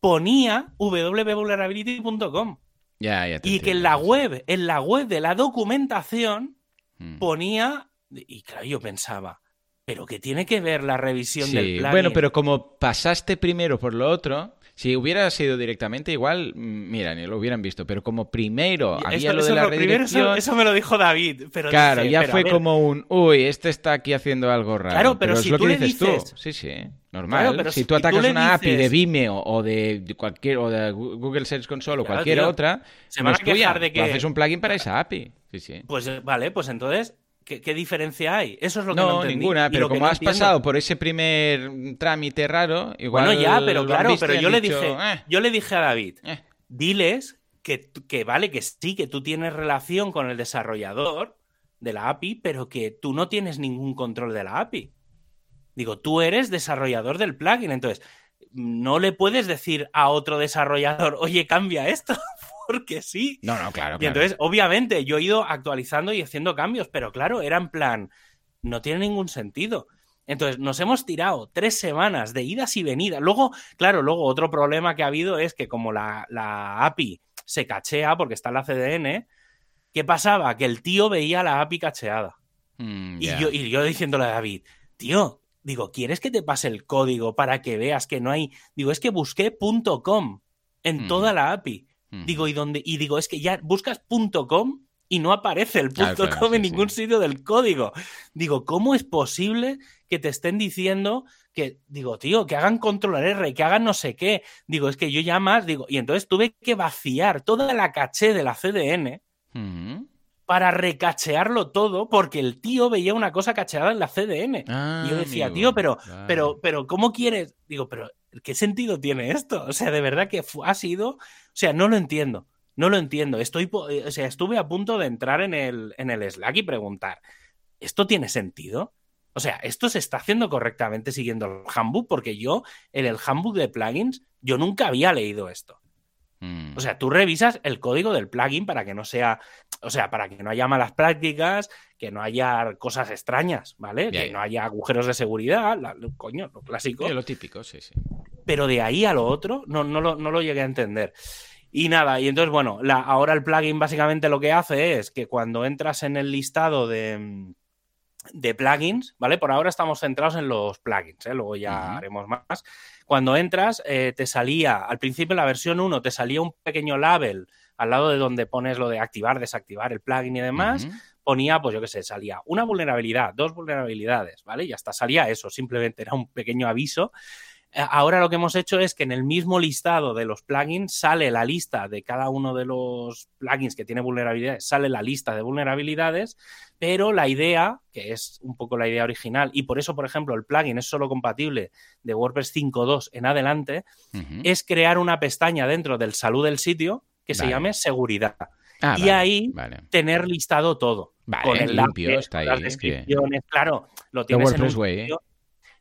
ponía www.vulnerability.com. Ya, ya y que en la web, en la web de la documentación hmm. ponía. Y claro, yo pensaba, pero que tiene que ver la revisión del plugin. Bueno, pero como pasaste primero por lo otro, si hubiera sido directamente, igual, mm, mira, ni lo hubieran visto, pero como primero había lo de la redirección... eso, me lo dijo David, pero Claro, ya fue como un, uy, este está aquí haciendo algo raro. Claro, pero, si es lo que dices tú. Sí, sí, normal. si, tú atacas una API de Vimeo o de cualquier o de Google Search Console o cualquier otra, se van a quejar de que haces un plugin para esa API. Sí, sí. Pues vale, pues entonces ¿Qué, diferencia hay? Eso es lo que no, no ninguna, pero como has pasado por ese primer trámite raro, igual. Bueno, ya, pero claro, pero yo le dije, eh". yo le dije a David, eh". diles que, que vale, que sí, que tú tienes relación con el desarrollador de la API, pero que tú no tienes ningún control de la API. Digo, tú eres desarrollador del plugin, entonces no le puedes decir a otro desarrollador, oye, cambia esto, porque sí. No, no, claro. Y entonces, obviamente, yo he ido actualizando y haciendo cambios, pero claro, era en plan, no tiene ningún sentido. Entonces, nos hemos tirado tres semanas de idas y venidas. Luego, claro, luego otro problema que ha habido es que como la, API se cachea porque está en la CDN, ¿qué pasaba? Que el tío veía la API cacheada. Mm, y, yo, y yo diciéndole a David, tío, digo, ¿quieres que te pase el código para que veas que no hay? Digo, es que busqué .com en mm. toda la API. Digo, ¿y dónde? Y digo, es que ya buscas .com y no aparece el .com en ningún sitio del código. Digo, ¿cómo es posible que te estén diciendo que, digo, tío, que hagan control R, que hagan no sé qué? Digo, es que yo ya más, digo, y entonces tuve que vaciar toda la caché de la CDN para recachearlo todo porque el tío veía una cosa cacheada en la CDN. Ah, y yo decía, amigo, tío, pero, claro. pero, pero, ¿cómo quieres? Digo, pero, ¿qué sentido tiene esto? O sea, de verdad que ha sido, o sea, no lo entiendo, no lo entiendo. Estoy, eh, o sea, estuve a punto de entrar en el, en el Slack y preguntar, ¿esto tiene sentido? O sea, ¿esto se está haciendo correctamente siguiendo el handbook? Porque yo, en el handbook de plugins, yo nunca había leído esto. Mm. O sea, tú revisas el código del plugin para que no sea, o sea, para que no haya malas prácticas, que no haya cosas extrañas, ¿vale? Que no haya agujeros de seguridad, la- coño, lo clásico. Sí, lo típico, sí, sí. Pero de ahí a lo otro, no, no, lo, no lo llegué a entender. Y nada, y entonces, bueno, la, ahora el plugin básicamente lo que hace es que cuando entras en el listado de, de plugins, ¿vale? Por ahora estamos centrados en los plugins, ¿eh? luego ya haremos más. Cuando entras, eh, te salía, al principio en la versión 1, te salía un pequeño label al lado de donde pones lo de activar, desactivar el plugin y demás. Ponía, pues yo qué sé, salía una vulnerabilidad, dos vulnerabilidades, ¿vale? Y hasta salía eso, simplemente era un pequeño aviso. Eh, Ahora lo que hemos hecho es que en el mismo listado de los plugins sale la lista de cada uno de los plugins que tiene vulnerabilidades, sale la lista de vulnerabilidades, pero la idea, que es un poco la idea original, y por eso, por ejemplo, el plugin es solo compatible de WordPress 5.2 en adelante, es crear una pestaña dentro del salud del sitio que se llame seguridad. Ah, y vale, ahí Vale. tener listado todo. Vale, con el limpio, está las ahí, descripciones, claro, lo The tienes en un WordPress sitio-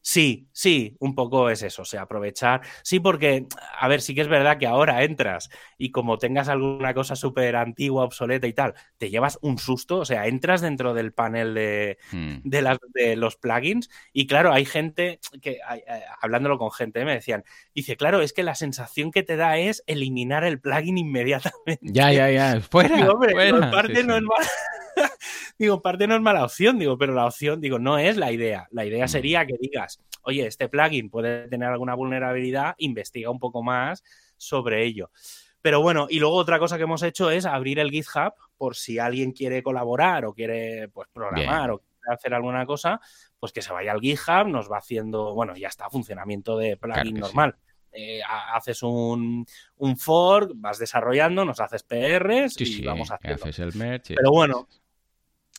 Sí, sí, un poco es eso, o sea, aprovechar. Sí, porque, a ver, sí que es verdad que ahora entras y como tengas alguna cosa súper antigua, obsoleta y tal, te llevas un susto, o sea, entras dentro del panel de, Mm. de, las, de los plugins y claro, hay gente que, hay- eh, hablándolo con gente, me decían, dice, claro, es que la sensación que te da es eliminar el plugin inmediatamente. Ya, ya, ya. Fuera. Hombre, fuera. Sí, no es. digo, en parte no es mala opción, digo, pero la opción, digo, no es la idea. La idea Mm. sería que digas, oye, este plugin puede tener alguna vulnerabilidad, investiga un poco más sobre ello. Pero bueno, y luego otra cosa que hemos hecho es abrir el GitHub por si alguien quiere colaborar o quiere pues programar o quiere hacer alguna cosa, pues que se vaya al GitHub, nos va haciendo, bueno, ya está, funcionamiento de plugin Claro que sí. normal. Eh, ha- haces un, un fork, vas desarrollando, nos haces PRs Sí, y sí, vamos haciendo. haces el merch. y- Pero bueno,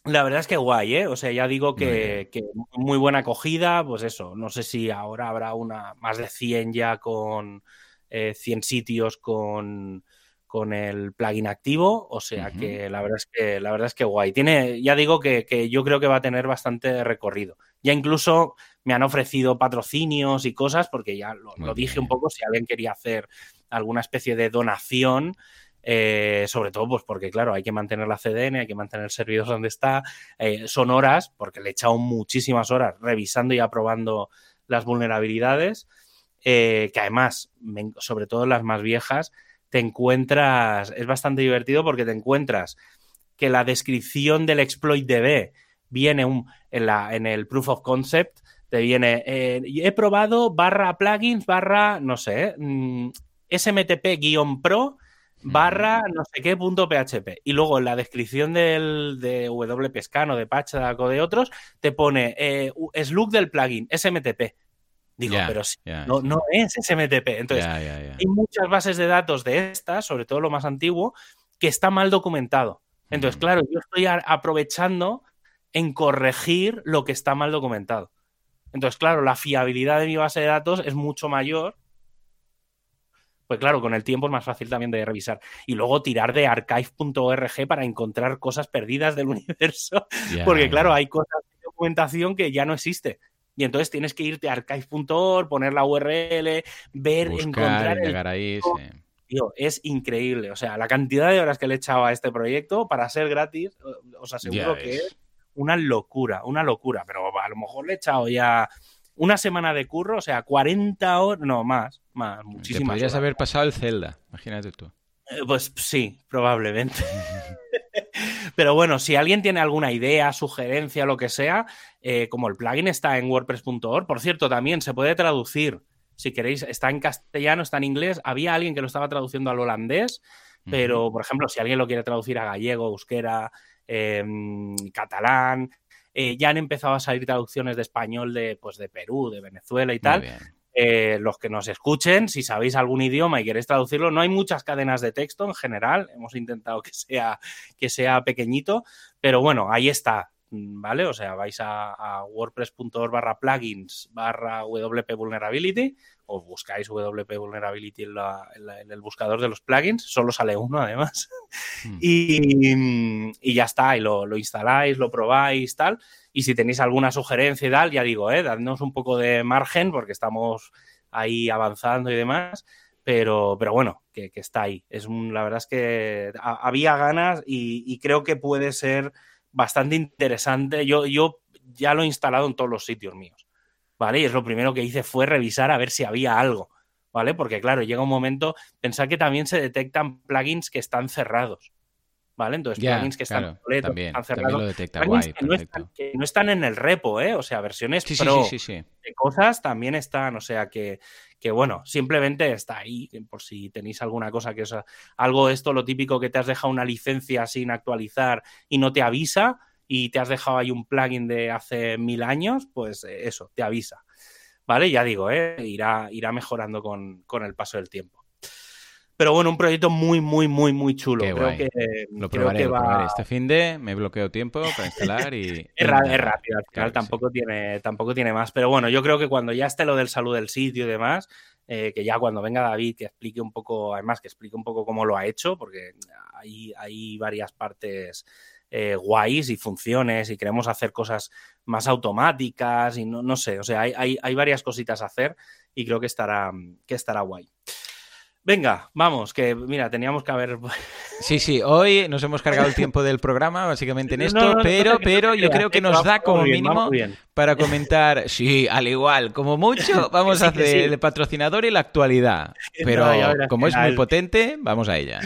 la verdad es que guay, ¿eh? O sea, ya digo que, que muy buena acogida, pues eso, no sé si ahora habrá una más de 100 ya con eh, 100 sitios con, con el plugin activo, o sea que la verdad es que la verdad es que guay. Tiene, ya digo que, que yo creo que va a tener bastante recorrido. Ya incluso me han ofrecido patrocinios y cosas, porque ya lo, lo dije un poco, si alguien quería hacer alguna especie de donación, eh, sobre todo pues porque claro, hay que mantener la CDN, hay que mantener el servidor donde está, eh, son horas, porque le he echado muchísimas horas revisando y aprobando las vulnerabilidades, eh, que además, sobre todo las más viejas, te encuentras, es bastante divertido porque te encuentras que la descripción del exploit DB viene un, en, la, en el proof of concept, te viene, he probado barra plugins, barra, no sé, mm, SMTP-pro, barra no sé qué punto PHP. Y luego en la descripción del, de WP Scan o de Patchdac o de otros, te pone eh, slug del plugin, SMTP. Digo, pero no, no es SMTP. Entonces, hay muchas bases de datos de estas, sobre todo lo más antiguo, que está mal documentado. Entonces, Mm. claro, yo estoy aprovechando en corregir lo que está mal documentado. Entonces, claro, la fiabilidad de mi base de datos es mucho mayor. Pues claro, con el tiempo es más fácil también de revisar. Y luego tirar de archive.org para encontrar cosas perdidas del universo. Porque claro, hay cosas de documentación que ya no existe. Y entonces tienes que irte a archive.org, poner la URL, ver, Buscar, encontrar el llegar ahí, tipo. sí. Tío, es increíble. O sea, la cantidad de horas que le he echado a este proyecto para ser gratis, os aseguro que es una locura, una locura. Pero a lo mejor le he echado ya una semana de curro, o sea, 40 horas, no, más, más, Te muchísimas podrías horas. haber pasado el Zelda, imagínate tú. Eh, Pues sí, probablemente. Pero bueno, si alguien tiene alguna idea, sugerencia, lo que sea, eh, como el plugin está en WordPress.org, por cierto, también se puede traducir. Si queréis, está en castellano, está en inglés. Había alguien que lo estaba traduciendo al holandés, pero por ejemplo, si alguien lo quiere traducir a gallego, euskera, eh, catalán, eh, ya han empezado a salir traducciones de español de, pues, de Perú, de Venezuela y tal. eh, los que nos escuchen, si sabéis algún idioma y queréis traducirlo, no hay muchas cadenas de texto en general, hemos intentado que sea, que sea pequeñito, pero bueno, ahí está, ¿vale? O sea, vais a, wordpress.org barra plugins barra WP Vulnerability o buscáis WP Vulnerability en, el buscador de los plugins, solo sale uno además, hmm. y, ya está, y lo, instaláis, lo probáis, tal, y si tenéis alguna sugerencia y tal, ya digo, eh, dadnos un poco de margen porque estamos ahí avanzando y demás, pero, pero bueno, que, está ahí. Es la verdad es que había ganas y creo que puede ser bastante interesante. Yo, yo ya lo he instalado en todos los sitios míos, ¿vale? Y es lo primero que hice fue revisar a ver si había algo, ¿vale? Porque claro, llega un momento, pensar que también se detectan plugins que están cerrados. ¿Vale? Entonces, plugins que están, están cerrados. que, no están, en el repo, ¿eh? O sea, versiones pro de cosas también están. O sea, que, que bueno, simplemente está ahí, por si tenéis alguna cosa que es algo esto, lo típico que te has dejado una licencia sin actualizar y no te avisa y te has dejado ahí un plugin de hace mil años, pues eh, eso, te avisa. ¿Vale? Ya digo, ¿eh? irá, irá mejorando con, con el paso del tiempo. Pero bueno, un proyecto muy, muy, muy, muy chulo. creo que, lo probaré, Este fin de me bloqueo tiempo para instalar y... es, rápido, al final tampoco, tiene, tampoco tiene más. Pero bueno, yo creo que cuando ya esté lo del salud del sitio y demás, eh, que ya cuando venga David que explique un poco, además que explique un poco cómo lo ha hecho, porque hay, hay varias partes eh, guays y funciones y queremos hacer cosas más automáticas y no, no sé, o sea, hay, hay, hay varias cositas a hacer y creo que estará, que estará guay. Venga, vamos, que mira, teníamos que haber. Sí, sí, hoy nos hemos cargado el tiempo del programa, básicamente en esto, pero, pero yo creo que nos da como mínimo para comentar. Sí, al igual, como mucho, vamos a hacer el patrocinador y la actualidad. Pero como es muy potente, vamos a ella.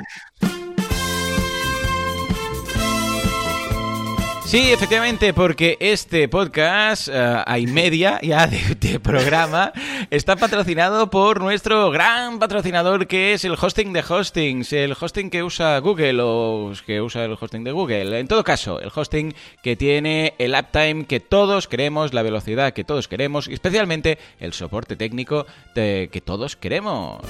Sí, efectivamente, porque este podcast, uh, hay media ya de, programa, está patrocinado por nuestro gran patrocinador que es el hosting de hostings, el hosting que usa Google o que usa el hosting de Google. En todo caso, el hosting que tiene el uptime que todos queremos, la velocidad que todos queremos y especialmente el soporte técnico que todos queremos.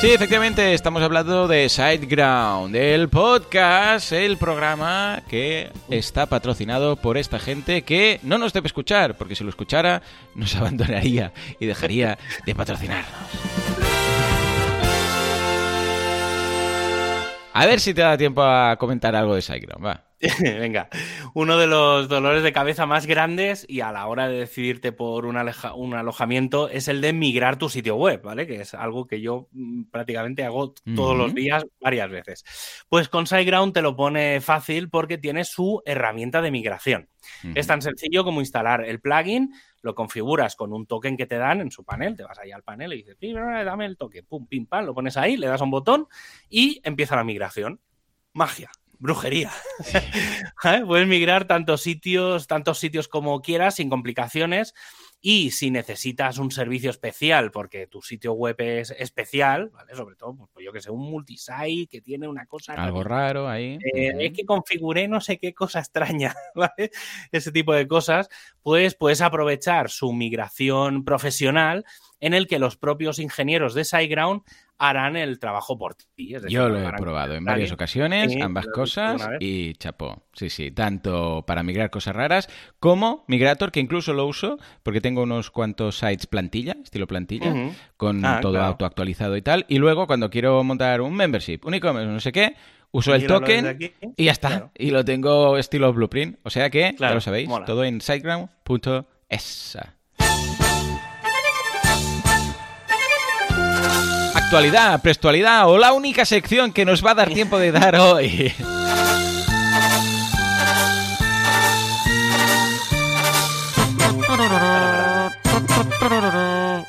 Sí, efectivamente, estamos hablando de Sideground, el podcast, el programa que está patrocinado por esta gente que no nos debe escuchar, porque si lo escuchara nos abandonaría y dejaría de patrocinarnos. A ver si te da tiempo a comentar algo de Sideground, va. Venga, uno de los dolores de cabeza más grandes y a la hora de decidirte por un, un, alojamiento es el de migrar tu sitio web, ¿vale? Que es algo que yo mm, prácticamente hago todos los días varias veces. Pues con SiteGround te lo pone fácil porque tiene su herramienta de migración. Es tan sencillo como instalar el plugin, lo configuras con un token que te dan en su panel, te vas ahí al panel y dices, dame el token, pum, pim, pam, lo pones ahí, le das a un botón y empieza la migración. Magia brujería. ¿Eh? Puedes migrar tantos sitios, tantos sitios como quieras sin complicaciones. Y si necesitas un servicio especial, porque tu sitio web es especial, ¿vale? Sobre todo, pues, pues yo que sé, un multisite que tiene una cosa. Algo raro ahí. Eh, es que configuré no sé qué cosa extraña, ¿vale? Ese tipo de cosas, pues puedes aprovechar su migración profesional en el que los propios ingenieros de SiteGround harán el trabajo por ti. Yo lo he probado en varias ocasiones, ambas cosas, y chapó. Sí, sí, tanto para migrar cosas raras como Migrator, que incluso lo uso porque tengo unos cuantos sites plantilla, estilo plantilla, con ah, todo autoactualizado y tal. Y luego cuando quiero montar un membership, un e-commerce, no sé qué, uso el token y ya está. Y lo tengo estilo blueprint. O sea que, ya lo sabéis, todo en siteground.es. Actualidad, prestualidad o la única sección que nos va a dar tiempo de dar hoy.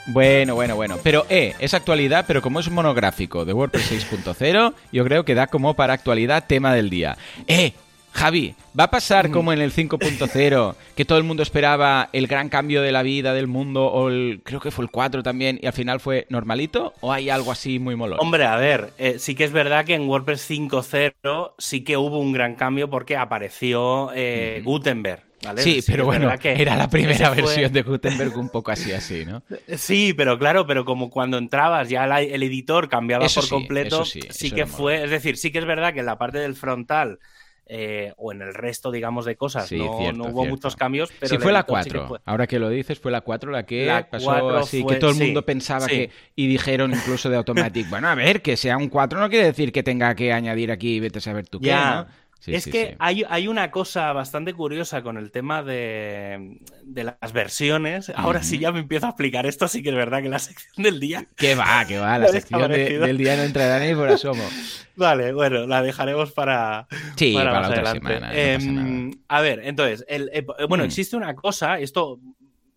Bueno, bueno, bueno. Pero, eh, es actualidad, pero como es un monográfico de WordPress 6.0, yo creo que da como para actualidad tema del día. Eh, Javi, ¿va a pasar mm. como en el 5.0, que todo el mundo esperaba el gran cambio de la vida del mundo, o el, creo que fue el 4 también, y al final fue normalito? ¿O hay algo así muy molón? Hombre, a ver, eh, sí que es verdad que en WordPress 5.0 sí que hubo un gran cambio porque apareció eh, Gutenberg Sí, pero bueno, era la primera versión de Gutenberg un poco así, así, ¿no? Sí, pero claro, pero como cuando entrabas ya el editor cambiaba por completo, sí, que fue, es decir, sí que es verdad que en la parte del frontal eh, o en el resto, digamos, de cosas. no, hubo muchos cambios. Pero sí, fue la 4. Ahora que lo dices, fue la 4 la que pasó así, que todo el mundo pensaba que. Y dijeron incluso de Automatic, bueno, a ver, que sea un 4 no quiere decir que tenga que añadir aquí, vete a saber tú qué, ¿no? Es que Hay, hay, una cosa bastante curiosa con el tema de, las versiones. Ahora sí ya me empiezo a explicar esto, sí que es verdad que la sección del día. Que va, que va, la sección del día no entrará ni por asomo. Vale, bueno, la dejaremos para, sí, para, la otra semana. Em, a ver, entonces, el, eh, bueno, mm. existe una cosa, esto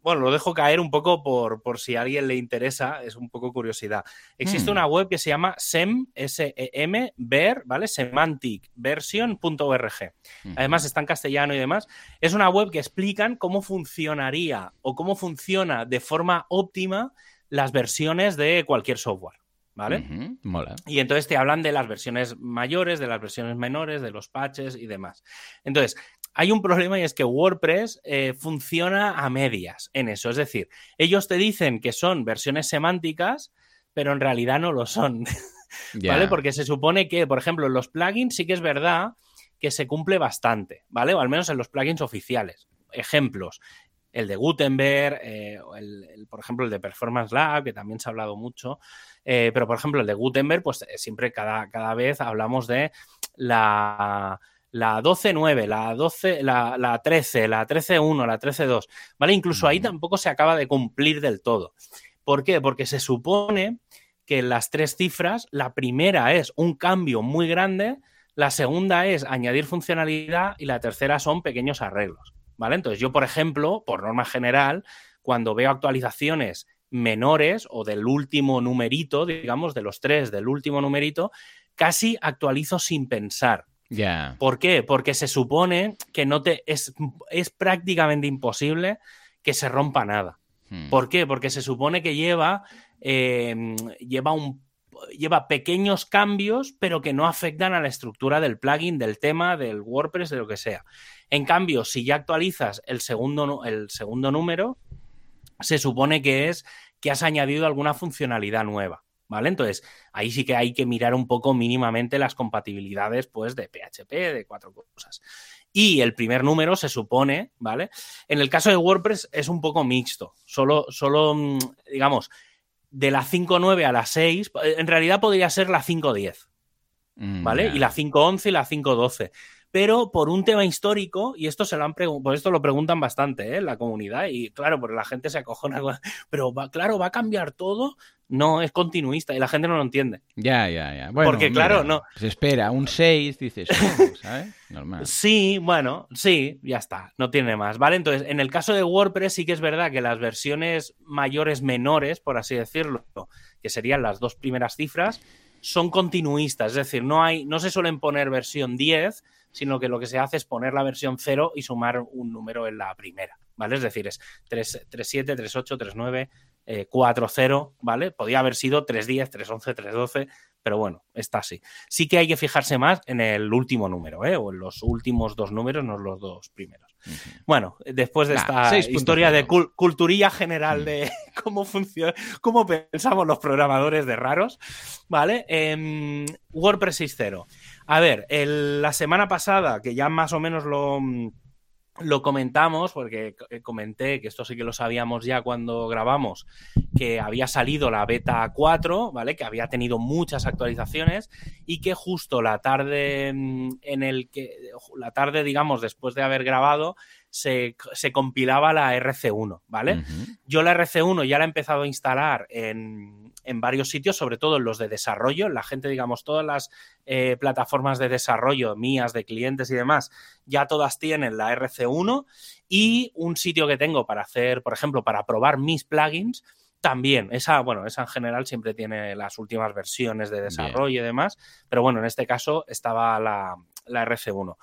bueno, lo dejo caer un poco por, por, si a alguien le interesa, es un poco curiosidad. Existe hmm. una web que se llama SEM, S-E-M, ver, ¿vale? semanticversion.org. Además está en castellano y demás. Es una web que explican cómo funcionaría o cómo funciona de forma óptima las versiones de cualquier software. ¿Vale? Mola. Y entonces te hablan de las versiones mayores, de las versiones menores, de los patches y demás. Entonces, hay un problema y es que WordPress eh, funciona a medias en eso. Es decir, ellos te dicen que son versiones semánticas, pero en realidad no lo son. ¿Vale? Porque se supone que, por ejemplo, en los plugins sí que es verdad que se cumple bastante, ¿vale? O al menos en los plugins oficiales. Ejemplos, el de Gutenberg, eh, el, por ejemplo, el de Performance Lab, que también se ha hablado mucho, eh, pero por ejemplo, el de Gutenberg, pues siempre cada, cada vez hablamos de la la 12.9, la 12, la, la 13, la 13.1, la 13.2, ¿vale? Incluso ahí tampoco se acaba de cumplir del todo. ¿Por qué? Porque se supone que las tres cifras, la primera es un cambio muy grande, la segunda es añadir funcionalidad y la tercera son pequeños arreglos, ¿vale? Entonces yo, por ejemplo, por norma general, cuando veo actualizaciones menores o del último numerito, digamos, de los tres del último numerito, casi actualizo sin pensar. ¿Por qué? Porque se supone que no te es, es prácticamente imposible que se rompa nada. Hmm. ¿Por qué? Porque se supone que lleva, em, lleva un lleva pequeños cambios, pero que no afectan a la estructura del plugin, del tema, del WordPress, de lo que sea. En cambio, si ya actualizas el segundo, el segundo número, se supone que es que has añadido alguna funcionalidad nueva. ¿Vale? Entonces, ahí sí que hay que mirar un poco mínimamente las compatibilidades, pues, de PHP, de cuatro cosas. Y el primer número se supone, ¿vale? En el caso de WordPress es un poco mixto. Solo, solo mm, digamos, de la 5.9 a la 6, en realidad podría ser la 5.10, mm, ¿vale? Y la 5.11 y la 5.12 pero por un tema histórico, y esto se lo han por esto lo preguntan bastante ¿eh? en la comunidad, y claro, porque la gente se acojona, pero va, claro, ¿va a cambiar todo? No, es continuista y la gente no lo entiende. Ya, ya, ya. Bueno, porque claro, no. Se espera un 6, dices, ¿sabes? Normal. Sí, bueno, sí, ya está, no tiene más, ¿vale? Entonces, en el caso de WordPress sí que es verdad que las versiones mayores menores, por así decirlo, que serían las dos primeras cifras, son continuistas, es decir, no hay, no se suelen poner versión 10, sino que lo que se hace es poner la versión 0 y sumar un número en la primera, ¿vale? Es decir, es 3.7, 3.8, 3.9, 4.0, ¿vale? Podría haber sido 3.10, 3.11, 3.12, pero bueno, está así. Sí que hay que fijarse más en el último número, ¿eh? O en los últimos dos números, no los dos primeros. Bueno, después de esta historia de culturilla general de cómo funciona, cómo pensamos los programadores de raros, ¿vale? Em, WordPress 6.0. A ver, la semana pasada, que ya más o menos lo, lo comentamos, porque comenté que esto sí que lo sabíamos ya cuando grabamos, que había salido la beta 4, ¿vale? Que había tenido muchas actualizaciones y que justo la tarde mm, en el que, la tarde, digamos, después de haber grabado, se, compilaba la RC1, ¿vale? Yo la RC1 ya la he empezado a instalar en, en, varios sitios, sobre todo en los de desarrollo. La gente, digamos, todas las eh, plataformas de desarrollo mías, de clientes y demás, ya todas tienen la RC1 y un sitio que tengo para hacer, por ejemplo, para probar mis plugins. También, esa, bueno, esa en general siempre tiene las últimas versiones de desarrollo y demás, pero bueno, en este caso estaba la, la RC1.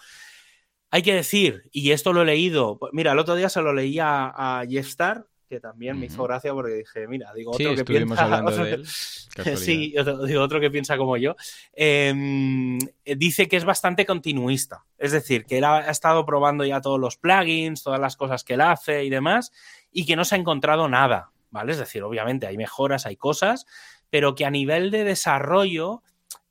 Hay que decir, y esto lo he leído, mira, el otro día se lo leía a Jeff Star, que también me hizo gracia porque dije, mira, digo, otro que piensa. Hablando de él, sí, digo, otro que piensa como yo. Em, dice que es bastante continuista. Es decir, que él ha, estado probando ya todos los plugins, todas las cosas que él hace y demás, y que no se ha encontrado nada. ¿Vale? Es decir, obviamente hay mejoras, hay cosas, pero que a nivel de desarrollo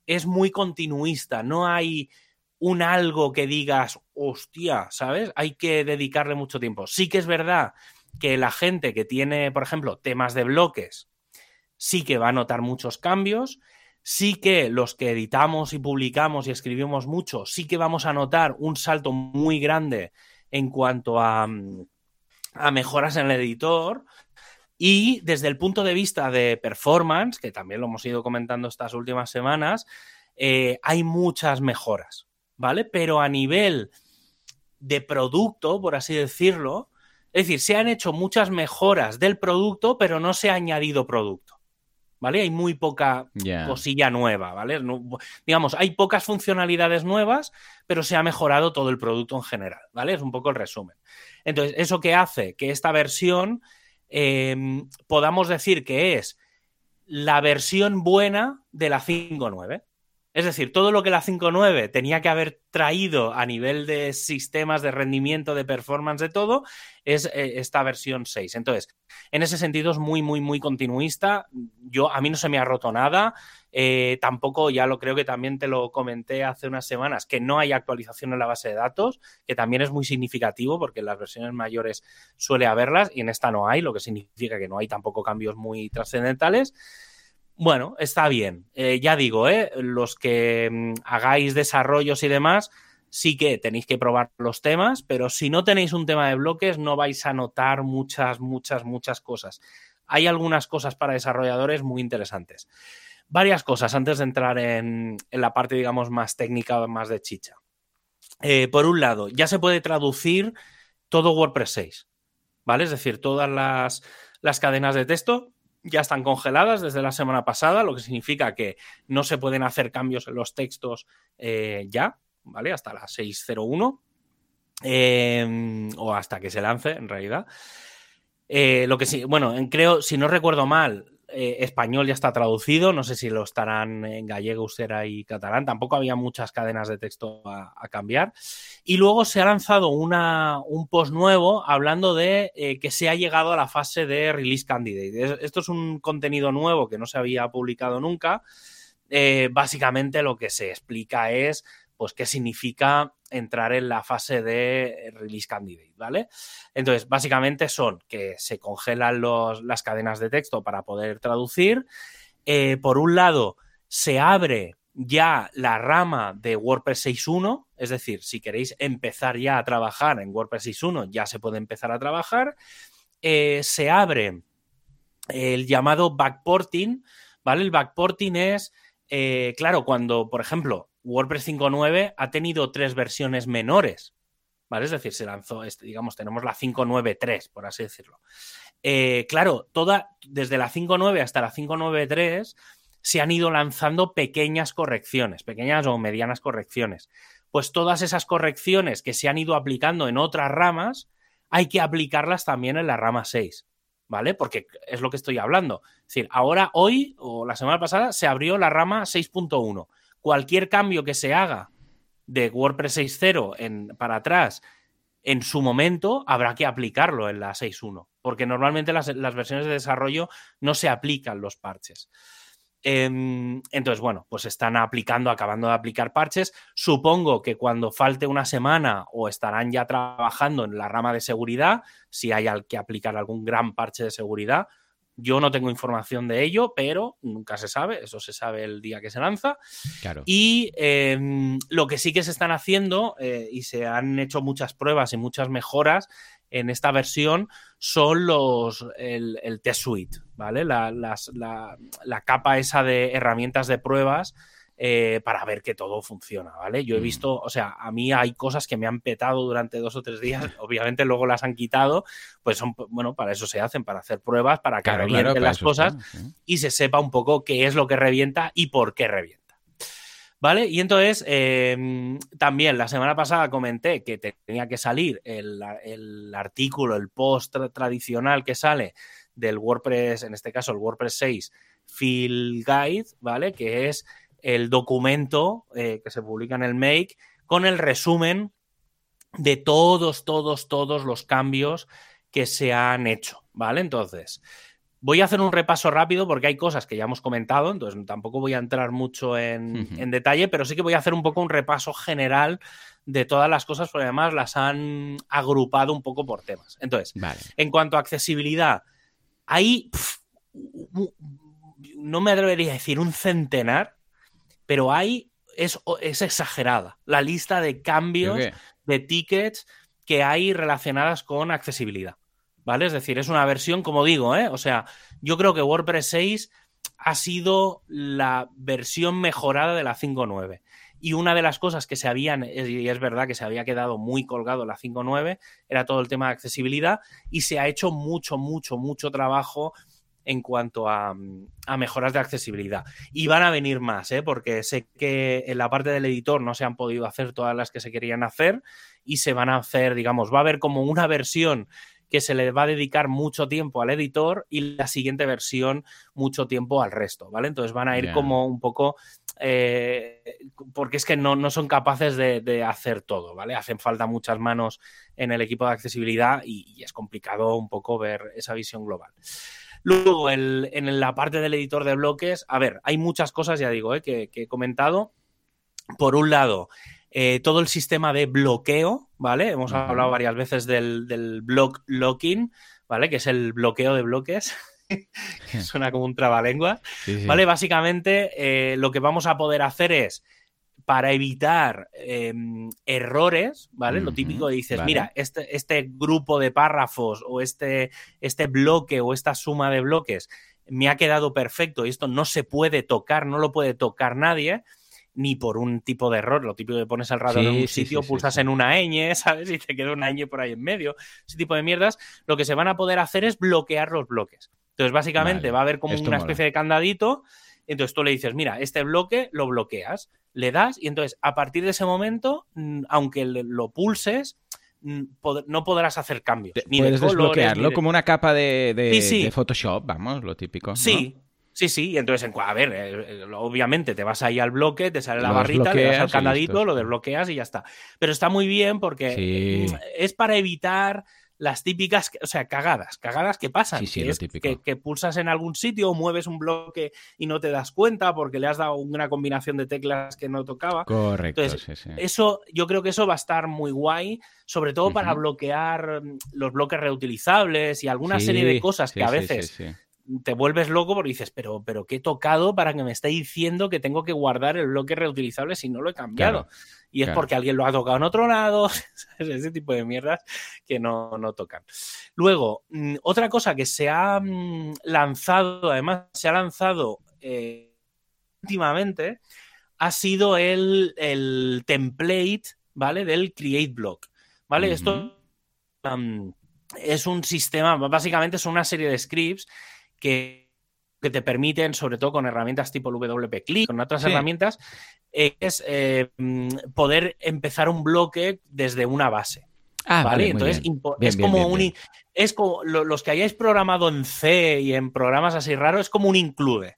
es muy continuista. No hay un algo que digas, hostia, ¿sabes? Hay que dedicarle mucho tiempo. Sí que es verdad que la gente que tiene, por ejemplo, temas de bloques, sí que va a notar muchos cambios. Sí que los que editamos y publicamos y escribimos mucho, sí que vamos a notar un salto muy grande en cuanto a, a mejoras en el editor. Y desde el punto de vista de performance, que también lo hemos ido comentando estas últimas semanas, eh, hay muchas mejoras. ¿vale? Pero a nivel de producto, por así decirlo, es decir, se han hecho muchas mejoras del producto, pero no se ha añadido producto. ¿Vale? Hay muy poca cosilla nueva, ¿vale? digamos, hay pocas funcionalidades nuevas, pero se ha mejorado todo el producto en general, ¿vale? Es un poco el resumen. Entonces, eso que hace que esta versión em, podamos decir que es la versión buena de la 5.9. Es decir, todo lo que la 5.9 tenía que haber traído a nivel de sistemas de rendimiento, de performance, de todo, es eh, esta versión 6. Entonces, en ese sentido es muy, muy, muy continuista. Yo, a mí no se me ha roto nada. Eh, tampoco, ya lo creo que también te lo comenté hace unas semanas, que no hay actualización en la base de datos, que también es muy significativo porque en las versiones mayores suele haberlas y en esta no hay, lo que significa que no hay tampoco cambios muy trascendentales. Bueno, está bien. Eh, ya digo, ¿eh? los que mm, hagáis desarrollos y demás, sí que tenéis que probar los temas, pero si no tenéis un tema de bloques, no vais a notar muchas, muchas, muchas cosas. Hay algunas cosas para desarrolladores muy interesantes. Varias cosas antes de entrar en, la parte, digamos, más técnica, más de chicha. Eh, por un lado, ya se puede traducir todo WordPress 6, ¿vale? Es decir, todas las, las cadenas de texto ya están congeladas desde la semana pasada, lo que significa que no se pueden hacer cambios en los textos eh, ya, ¿vale? Hasta las 6.01 em, o hasta que se lance, en realidad. Eh, lo que sí, bueno, creo, si no recuerdo mal, eh, español ya está traducido, no sé si lo estarán en gallego, usera y catalán, tampoco había muchas cadenas de texto a, cambiar. Y luego se ha lanzado un post nuevo hablando de eh, que se ha llegado a la fase de release candidate. Esto es un contenido nuevo que no se había publicado nunca. Eh, básicamente lo que se explica es pues qué significa entrar en la fase de release candidate, ¿vale? Entonces, básicamente son que se congelan las cadenas de texto para poder traducir. Eh, por un lado, se abre ya la rama de WordPress 6.1, es decir, si queréis empezar ya a trabajar en WordPress 6.1, ya se puede empezar a trabajar. Eh, se abre el llamado backporting, ¿vale? El backporting es, eh, claro, cuando, por ejemplo, WordPress 5.9 ha tenido tres versiones menores, ¿vale? Es decir, se lanzó, digamos, tenemos la 5.9.3, por así decirlo. Eh, claro, toda, desde la 5.9 hasta la 5.9.3 se han ido lanzando pequeñas correcciones, pequeñas o medianas correcciones. Pues todas esas correcciones que se han ido aplicando en otras ramas, hay que aplicarlas también en la rama 6. ¿Vale? Porque es lo que estoy hablando. Es decir, ahora, hoy o la semana pasada, se abrió la rama 6.1 cualquier cambio que se haga de WordPress 6.0 para atrás en su momento habrá que aplicarlo en la 6.1, porque normalmente las, versiones de desarrollo no se aplican los parches. Em, entonces, bueno, pues están aplicando, acabando de aplicar parches. Supongo que cuando falte una semana o estarán ya trabajando en la rama de seguridad, si hay que aplicar algún gran parche de seguridad, yo no tengo información de ello, pero nunca se sabe, eso se sabe el día que se lanza. Claro. Y em, lo que sí que se están haciendo, eh, y se han hecho muchas pruebas y muchas mejoras en esta versión, son los el, test suite, ¿vale? la, la, capa esa de herramientas de pruebas eh, para ver que todo funciona, ¿vale? Yo he mm. visto, o sea, a mí hay cosas que me han petado durante dos o tres días, obviamente luego las han quitado, pues son, bueno, para eso se hacen, para hacer pruebas, para que revienten las cosas y se sepa un poco qué es lo que revienta y por qué revienta. ¿Vale? Y entonces, em, también la semana pasada comenté que tenía que salir el, artículo, el post tradicional que sale del WordPress, en este caso el WordPress 6 Field Guide, ¿vale? Que es el documento eh, que se publica en el Make con el resumen de todos, todos, todos los cambios que se han hecho, ¿vale? Entonces, voy a hacer un repaso rápido porque hay cosas que ya hemos comentado, entonces tampoco voy a entrar mucho en, detalle, pero sí que voy a hacer un poco un repaso general de todas las cosas, porque además las han agrupado un poco por temas. Entonces, en cuanto a accesibilidad, hay, no me atrevería a decir un centenar, pero hay, es, es exagerada la lista de cambios de tickets que hay relacionadas con accesibilidad. ¿Vale? Es decir, es una versión, como digo, ¿eh? O sea, yo creo que WordPress 6 ha sido la versión mejorada de la 5.9. Y una de las cosas que se habían, y es verdad que se había quedado muy colgado la 5.9, era todo el tema de accesibilidad y se ha hecho mucho, mucho, mucho trabajo en cuanto a, mejoras de accesibilidad. Y van a venir más, ¿eh? porque sé que en la parte del editor no se han podido hacer todas las que se querían hacer y se van a hacer, digamos, va a haber como una versión que se le va a dedicar mucho tiempo al editor y la siguiente versión mucho tiempo al resto, ¿vale? Entonces van a ir como un poco, eh, porque es que no, no son capaces de, hacer todo, ¿vale? Hacen falta muchas manos en el equipo de accesibilidad y es complicado un poco ver esa visión global. Luego, en la parte del editor de bloques, a ver, hay muchas cosas, ya digo, eh, que, he comentado. Por un lado, eh, todo el sistema de bloqueo, ¿vale? Hemos hablado varias veces del, del block locking, ¿vale? Que es el bloqueo de bloques. Suena como un trabalengua. ¿Vale? Básicamente, eh, lo que vamos a poder hacer es para evitar em, errores, ¿vale? Lo típico dices, mira, este, este, grupo de párrafos o este, este bloque o esta suma de bloques me ha quedado perfecto y esto no se puede tocar, no lo puede tocar nadie ni por un tipo de error. Lo típico que pones el radar en un sitio, pulsas en una ñ, ¿sabes? Y te queda una ñ por ahí en medio. Ese tipo de mierdas. Lo que se van a poder hacer es bloquear los bloques. Entonces, básicamente, va a haber como una especie de candadito. Entonces tú le dices, mira, este bloque lo bloqueas le das y entonces a partir de ese momento, mm, aunque lo pulses, mm, no podrás hacer cambios. Ni Puedes desbloquearlo como una capa de, Photoshop, vamos, lo típico. Sí. Sí, sí, y entonces, a ver, eh, eh, obviamente te vas ahí al bloque, te sale la barrita, le das al candadito, lo desbloqueas y ya está. Pero está muy bien porque mm, es para evitar las típicas, o sea, cagadas, cagadas que pasan. que, pulsas en algún sitio mueves un bloque y no te das cuenta porque le has dado una combinación de teclas que no tocaba. Correcto. Eso, yo creo que eso va a estar muy guay, sobre todo para bloquear mm, los bloques reutilizables y alguna serie de cosas que a veces te vuelves loco porque dices, pero, pero ¿qué he tocado para que me esté diciendo que tengo que guardar el bloque reutilizable si no lo he cambiado? y es porque alguien lo ha tocado en otro lado, ese tipo de mierdas que no, no tocan. Luego, mm, otra cosa que se ha mm, lanzado, además se ha lanzado eh, últimamente, ha sido el, el, template, ¿vale? Del Create Block, ¿vale? Esto es un sistema, básicamente son una serie de scripts que, te permiten, sobre todo con herramientas tipo el WP Click, con otras herramientas, es eh, poder empezar un bloque desde una base. Ah, ¿vale? Entonces, es como un. Es como los que hayáis programado en C y en programas así raros, es como un include.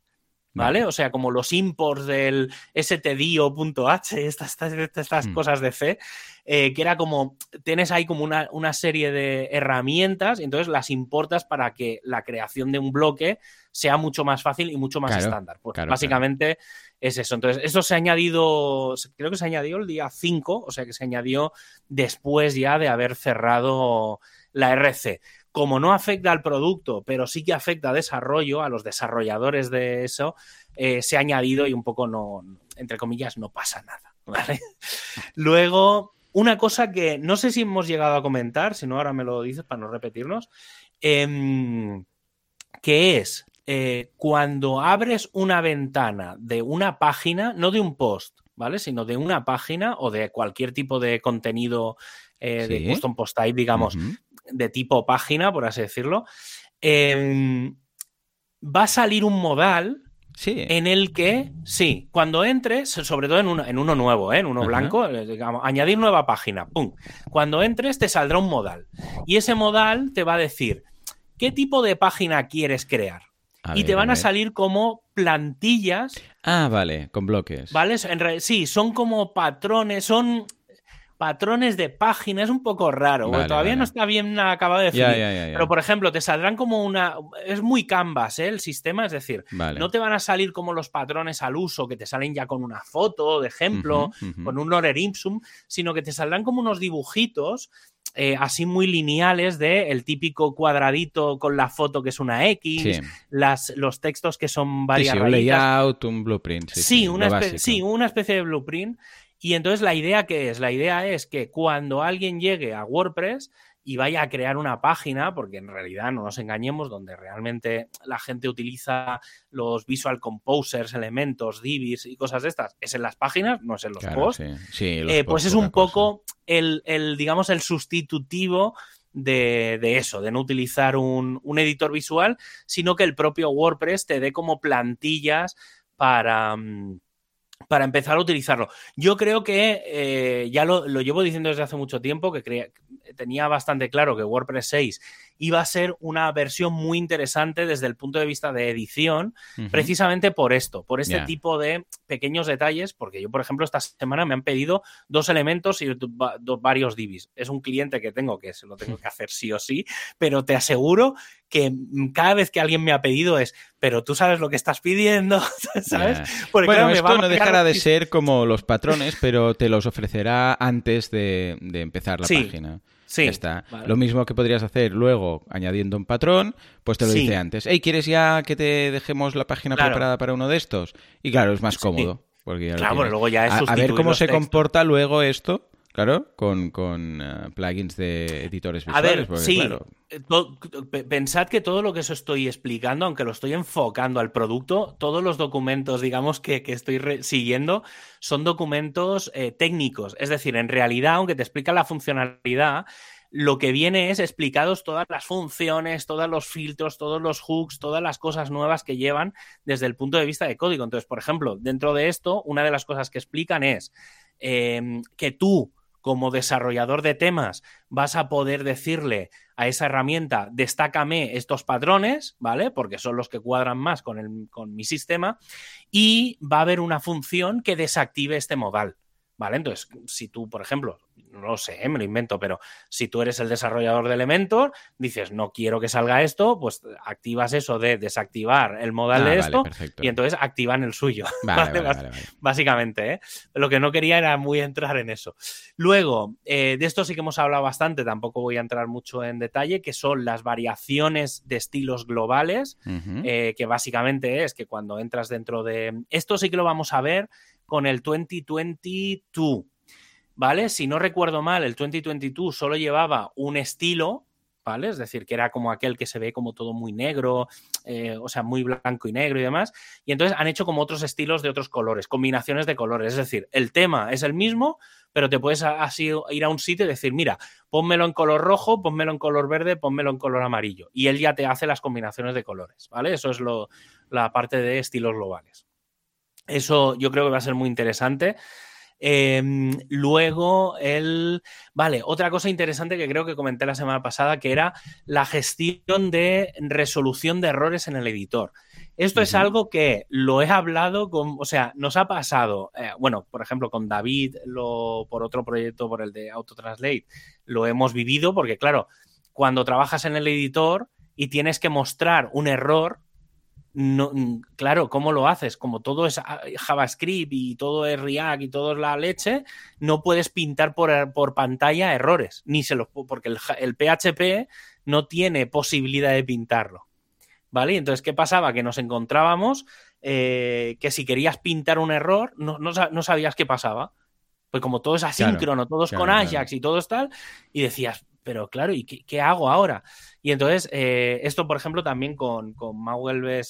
¿Vale? O sea, como los imports del stdio.h, estas, estas, mm. cosas de C, eh, que era como, tienes ahí como una, una, serie de herramientas y entonces las importas para que la creación de un bloque sea mucho más fácil y mucho más estándar. Pues básicamente es eso. Entonces, esto se ha añadido, creo que se añadió el día 5, o sea que se añadió después ya de haber cerrado la RC como no afecta al producto, pero sí que afecta a desarrollo, a los desarrolladores de eso, eh, se ha añadido y un poco no, entre comillas, no pasa nada. Luego, una cosa que no sé si hemos llegado a comentar, si no ahora me lo dices para no repetirnos, em, que es eh, cuando abres una ventana de una página, no de un post, ¿vale? Sino de una página o de cualquier tipo de contenido eh, de custom post type, digamos, de tipo página, por así decirlo, em, va a salir un modal Sí. En el que, sí, cuando entres, sobre todo en uno, en uno nuevo, ¿eh? en uno blanco, eh, digamos, añadir nueva página, ¡pum! Cuando entres te saldrá un modal. Y ese modal te va a decir qué tipo de página quieres crear. y te van a, salir como plantillas. Ah, vale, con bloques. ¿Vale? sí, son como patrones, son patrones de página, es un poco raro, todavía no está bien acabado de definir. pero por ejemplo, te saldrán como una. Es muy canvas ¿eh? el sistema, es decir, no te van a salir como los patrones al uso, que te salen ya con una foto de ejemplo, con un lorem ipsum, sino que te saldrán como unos dibujitos. Eh, así muy lineales de el típico cuadradito con la foto que es una X, las, los textos que son varias sí, un layout, un blueprint. Sí, una sí, una especie de blueprint y entonces la idea que es, la idea es que cuando alguien llegue a WordPress y vaya a crear una página, porque en realidad no nos engañemos, donde realmente la gente utiliza los Visual Composers, elementos, divs y cosas de estas, es en las páginas, no es en los posts. Eh, pues es un poco el, digamos, el sustitutivo de, eso, de no utilizar un, un editor visual, sino que el propio WordPress te dé como plantillas para mm, para empezar a utilizarlo. Yo creo que eh, ya lo, llevo diciendo desde hace mucho tiempo, que tenía bastante claro que WordPress 6 iba a ser una versión muy interesante desde el punto de vista de edición, precisamente por esto, por este tipo de pequeños detalles, porque yo, por ejemplo, esta semana me han pedido dos elementos y varios divis. Es un cliente que tengo que se lo tengo que hacer sí o sí, pero te aseguro que cada vez que alguien me ha pedido es, pero tú sabes lo que estás pidiendo, ¿sabes? bueno, esto no dejará de ser como los patrones, pero te los ofrecerá antes de, empezar la página. Sí. está. Lo mismo que podrías hacer luego añadiendo un patrón, pues te lo dice antes. Hey, ¿quieres ya que te dejemos la página preparada para uno de estos? Y claro, es más cómodo. Porque claro, luego ya es a, ver cómo se comporta luego esto Claro, con, con eh, plugins de editores visuales. A ver, sí. Eh, pensad que todo lo que os estoy explicando, aunque lo estoy enfocando al producto, todos los documentos, digamos, que, estoy siguiendo son documentos eh, técnicos. Es decir, en realidad, aunque te explica la funcionalidad, lo que viene es explicados todas las funciones, todos los filtros, todos los hooks, todas las cosas nuevas que llevan desde el punto de vista de código. Entonces, por ejemplo, dentro de esto, una de las cosas que explican es que tú como desarrollador de temas vas a poder decirle a esa herramienta, destácame estos patrones, ¿vale? Porque son los que cuadran más con, el, con mi sistema, y va a haber una función que desactive este modal. ¿Vale? Entonces, si tú, por ejemplo, no lo sé, ¿eh? me lo invento, pero si tú eres el desarrollador de Elementor, dices, no quiero que salga esto, pues activas eso de desactivar el modal ah, de esto y entonces activan el suyo. Básicamente, ¿eh? Lo que no quería era muy entrar en eso. Luego, eh, de esto sí que hemos hablado bastante, tampoco voy a entrar mucho en detalle, que son las variaciones de estilos globales, que básicamente es que cuando entras dentro de... Esto sí que lo vamos a ver con el 2022. ¿Vale? Si no recuerdo mal, el 2022 solo llevaba un estilo, ¿vale? Es decir, que era como aquel que se ve como todo muy negro, eh, o sea, muy blanco y negro y demás. Y entonces han hecho como otros estilos de otros colores, combinaciones de colores. Es decir, el tema es el mismo, pero te puedes así ir a un sitio y decir, mira, pónmelo en color rojo, pónmelo en color verde, pónmelo en color amarillo. Y él ya te hace las combinaciones de colores, ¿vale? Eso es lo, la parte de estilos globales. Eso yo creo que va a ser muy interesante. Em, luego, el. Vale, otra cosa interesante que creo que comenté la semana pasada, que era la gestión de resolución de errores en el editor. Esto es algo que lo he hablado con, o sea, nos ha pasado, eh, bueno, por ejemplo, con David, lo, por otro proyecto, por el de Autotranslate, lo hemos vivido porque, claro, cuando trabajas en el editor y tienes que mostrar un error, no, claro, ¿cómo lo haces? Como todo es ah, JavaScript y todo es React y todo es la leche, no puedes pintar por, por pantalla errores, ni se los porque el, el, PHP no tiene posibilidad de pintarlo. ¿Vale? Entonces, ¿qué pasaba? Que nos encontrábamos eh, que si querías pintar un error, no, no, sabías qué pasaba. Pues como todo es asíncrono, todo es con Ajax y todo es tal, y decías, pero claro, ¿y qué, hago ahora? Y entonces, eh, esto, por ejemplo, también con, con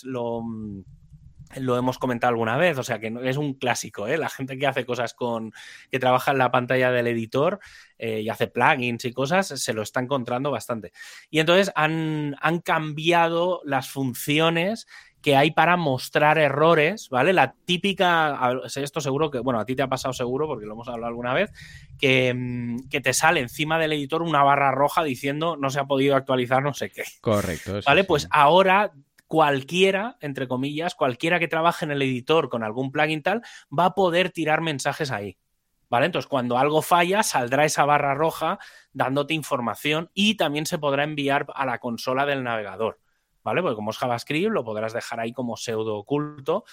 lo, mm, lo hemos comentado alguna vez, o sea que es un clásico, ¿eh? La gente que hace cosas con, que trabaja en la pantalla del editor eh, y hace plugins y cosas, se lo está encontrando bastante. Y entonces han, han cambiado las funciones que hay para mostrar errores, ¿vale? La típica, esto seguro que, bueno, a ti te ha pasado seguro porque lo hemos hablado alguna vez, que, mm, que, te sale encima del editor una barra roja diciendo no se ha podido actualizar no sé qué. Correcto. ¿Vale? Pues ahora cualquiera, entre comillas, cualquiera que trabaje en el editor con algún plugin tal, va a poder tirar mensajes ahí. ¿Vale? Entonces, cuando algo falla, saldrá esa barra roja dándote información y también se podrá enviar a la consola del navegador. ¿Vale? Porque como es JavaScript, lo podrás dejar ahí como pseudo oculto.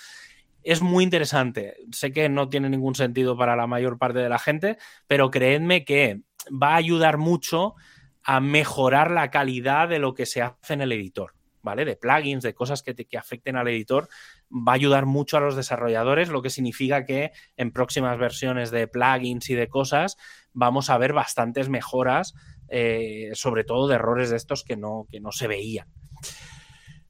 Es muy interesante. Sé que no tiene ningún sentido para la mayor parte de la gente, pero creedme que va a ayudar mucho a mejorar la calidad de lo que se hace en el editor. ¿vale? De plugins, de cosas que, que afecten al editor, va a ayudar mucho a los desarrolladores, lo que significa que en próximas versiones de plugins y de cosas vamos a ver bastantes mejoras, eh, sobre todo de errores de estos que no, que no se veían.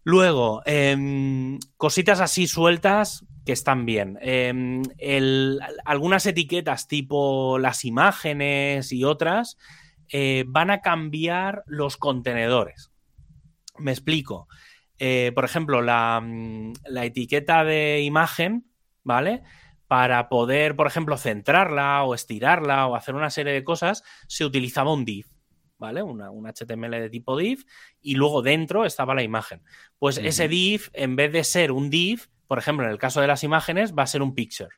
Luego, em, cositas así sueltas que están bien. Em, algunas etiquetas tipo las imágenes y otras eh, van a cambiar los contenedores. Me explico. Eh, por ejemplo, mm, la, etiqueta de imagen, ¿vale? Para poder, por ejemplo, centrarla o estirarla o hacer una serie de cosas, se utilizaba un div, ¿vale? Una, un HTML de tipo div y luego dentro estaba la imagen. Pues ese div, en vez de ser un div, por ejemplo, en el caso de las imágenes, va a ser un picture.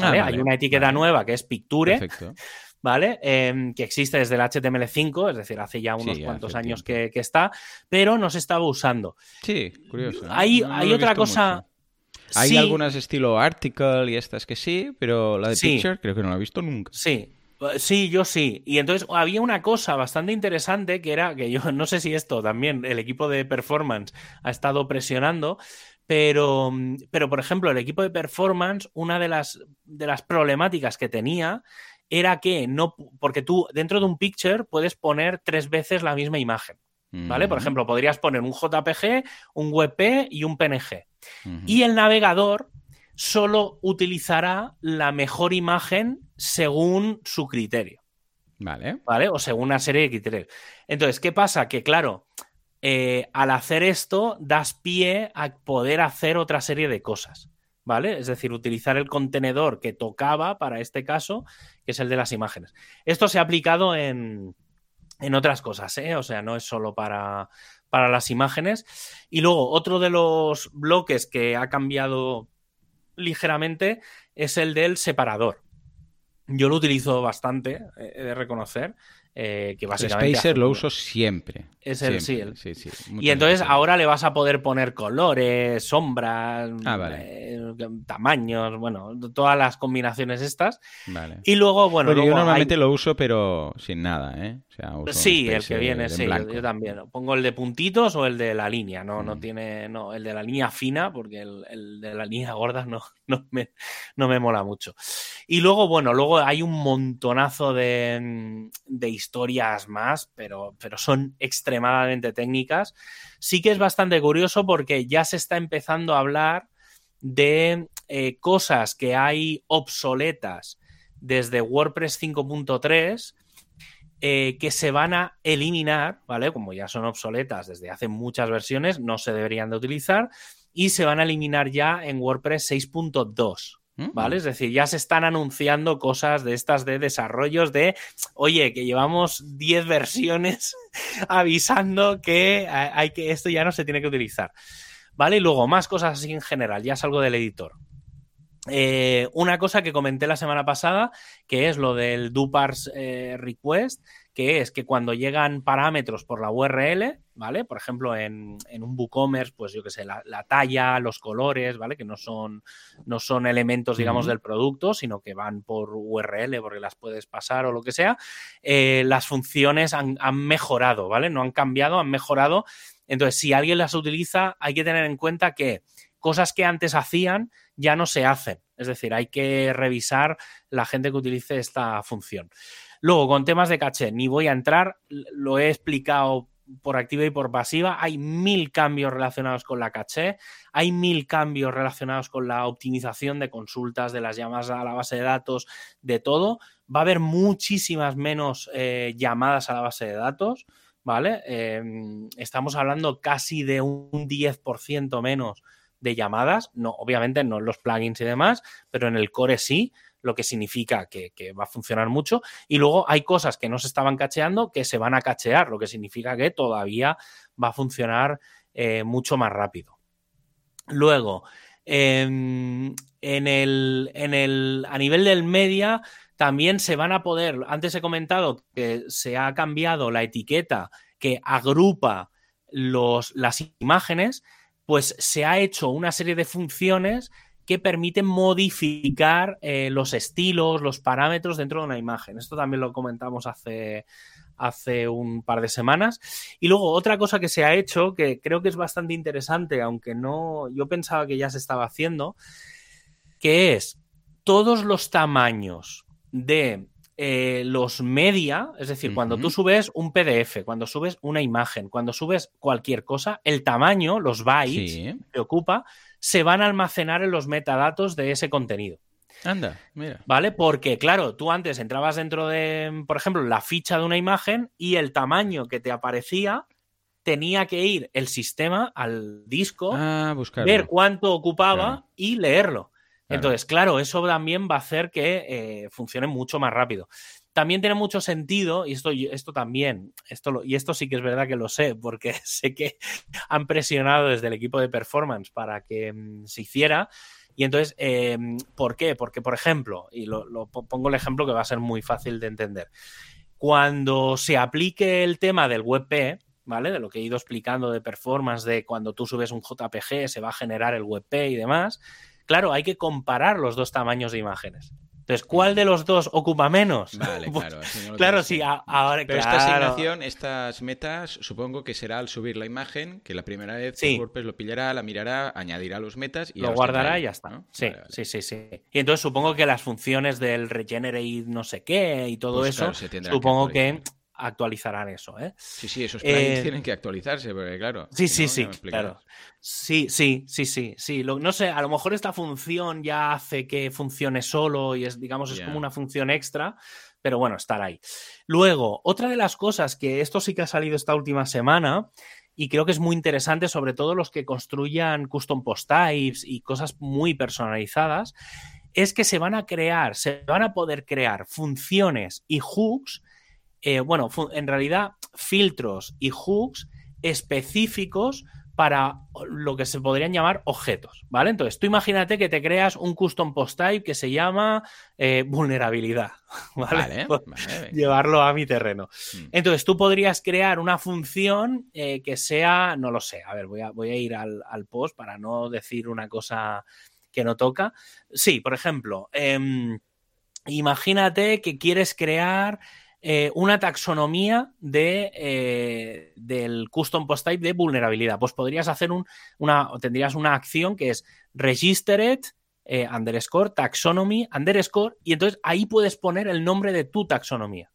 Ah, Hay una etiqueta nueva que es picture, Perfecto. ¿vale? Em, que existe desde el HTML5, es decir, hace ya unos cuantos años que, está, pero no se estaba usando. Sí, curioso. Hay, hay otra cosa... Hay algunas estilo article y estas que sí, pero la de picture creo que no la he visto nunca. Sí, Sí, yo sí. Y entonces había una cosa bastante interesante que era que yo no sé si esto también el equipo de performance ha estado presionando, pero, pero por ejemplo, el equipo de performance, una de las, de las problemáticas que tenía era que no, porque tú dentro de un picture puedes poner tres veces la misma imagen. ¿Vale? Por ejemplo, podrías poner un JPG, un WebP y un PNG. Y el navegador solo utilizará la mejor imagen según su criterio. Vale. ¿Vale? O según una serie de criterios. Entonces, ¿qué pasa? Que claro, eh, al hacer esto, das pie a poder hacer otra serie de cosas. ¿vale? Es decir, utilizar el contenedor que tocaba para este caso, que es el de las imágenes. Esto se ha aplicado en, otras cosas, ¿eh? O sea, no es solo para, para las imágenes. Y luego, otro de los bloques que ha cambiado ligeramente es el del separador. Yo lo utilizo bastante, he de reconocer. Eh, que básicamente. Spacer lo uso siempre. Es el sí, sí. Y entonces ahora le vas a poder poner colores, sombras, ah, eh, tamaños, bueno, todas las combinaciones estas. Vale. Y luego, bueno. yo normalmente lo uso, pero sin nada, ¿eh? Sí, el que viene, sí, yo, también. Pongo el de puntitos o el de la línea, no, no mm. tiene. No, el de la línea fina, porque el, de la línea gorda no, no, me, no me mola mucho. Y luego, bueno, luego hay un montonazo de, de historias más, pero, pero son extremadamente técnicas. Sí que es bastante curioso porque ya se está empezando a hablar de eh, cosas que hay obsoletas desde WordPress 5.3 eh, que se van a eliminar, ¿vale? Como ya son obsoletas desde hace muchas versiones, no se deberían de utilizar y se van a eliminar ya en WordPress 6.2. ¿Vale? Mm. Es decir, ya se están anunciando cosas de estas de desarrollos de, oye, que llevamos 10 versiones avisando que hay que esto ya no se tiene que utilizar. ¿Vale? Y luego, más cosas así en general, ya salgo del editor. Eh, una cosa que comenté la semana pasada, que es lo del dupars eh, request, que es que cuando llegan parámetros por la URL, ¿vale? Por ejemplo, en, un WooCommerce, pues yo qué sé, la, talla, los colores, ¿vale? Que no son, no son elementos, digamos, del producto, sino que van por URL porque las puedes pasar o lo que sea, eh, las funciones han, han mejorado, ¿vale? No han cambiado, han mejorado. Entonces, si alguien las utiliza, hay que tener en cuenta que cosas que antes hacían ya no se hacen. Es decir, hay que revisar la gente que utilice esta función. Luego, con temas de caché, ni voy a entrar, lo he explicado por activa y por pasiva. Hay mil cambios relacionados con la caché, hay mil cambios relacionados con la optimización de consultas, de las llamadas a la base de datos, de todo. Va a haber muchísimas menos eh, llamadas a la base de datos, ¿vale? Em, estamos hablando casi de un 10% menos de llamadas, no, obviamente no en los plugins y demás, pero en el core sí lo que significa que, va a funcionar mucho. Y luego hay cosas que no se estaban cacheando que se van a cachear, lo que significa que todavía va a funcionar eh, mucho más rápido. Luego, em, en, el, en el, a nivel del media, también se van a poder, antes he comentado que se ha cambiado la etiqueta que agrupa los, las imágenes, pues se ha hecho una serie de funciones que permiten modificar eh, los estilos, los parámetros dentro de una imagen. Esto también lo comentamos hace, hace un par de semanas. Y luego otra cosa que se ha hecho, que creo que es bastante interesante, aunque no, yo pensaba que ya se estaba haciendo, que es todos los tamaños de eh, los media, es decir, cuando tú subes un PDF, cuando subes una imagen, cuando subes cualquier cosa, el tamaño, los bytes que ocupa, se van a almacenar en los metadatos de ese contenido. Anda, mira. ¿Vale? Porque, claro, tú antes entrabas dentro de, por ejemplo, la ficha de una imagen y el tamaño que te aparecía tenía que ir el sistema al disco, ah, ver cuánto ocupaba y leerlo. Entonces, claro, eso también va a hacer que eh, funcione mucho más rápido. También tiene mucho sentido, y esto, esto también, esto y esto sí que es verdad que lo sé, porque sé que han presionado desde el equipo de performance para que mm, se hiciera. Y entonces, em, ¿por qué? Porque, por ejemplo, y lo, pongo el ejemplo que va a ser muy fácil de entender. Cuando se aplique el tema del WebP, ¿vale? De lo que he ido explicando de performance, de cuando tú subes un JPG, se va a generar el WebP y demás Claro, hay que comparar los dos tamaños de imágenes. Entonces, ¿cuál de los dos ocupa menos? Vale, pues, claro. claro, sí, ahora Pero esta asignación, estas metas, supongo que será al subir la imagen, que la primera vez WordPress lo pillará, la mirará, añadirá los metas y lo guardará y ya está. Sí, sí, sí, sí. Y entonces supongo que las funciones del regenerate no sé qué y todo pues eso, supongo que actualizarán eso. ¿eh? Sí, sí, esos plugins eh, tienen que actualizarse, porque claro. Sí, sí, sí, claro. Sí, sí, sí, sí, sí. no sé, a lo mejor esta función ya hace que funcione solo y es, digamos, es como una función extra, pero bueno, estar ahí. Luego, otra de las cosas que esto sí que ha salido esta última semana y creo que es muy interesante, sobre todo los que construyan custom post types y cosas muy personalizadas, es que se van a crear, se van a poder crear funciones y hooks eh, bueno, en realidad filtros y hooks específicos para lo que se podrían llamar objetos, ¿vale? Entonces, tú imagínate que te creas un custom post type que se llama eh, vulnerabilidad, ¿vale? Llevarlo a mi terreno. Hmm. Entonces, tú podrías crear una función eh, que sea, no lo sé, a ver, voy a, voy a ir al, post para no decir una cosa que no toca. Sí, por ejemplo, em, imagínate que quieres crear eh, una taxonomía de, eh, del custom post type de vulnerabilidad. Pues podrías hacer un, una, tendrías una acción que es registered eh, underscore taxonomy underscore y entonces ahí puedes poner el nombre de tu taxonomía.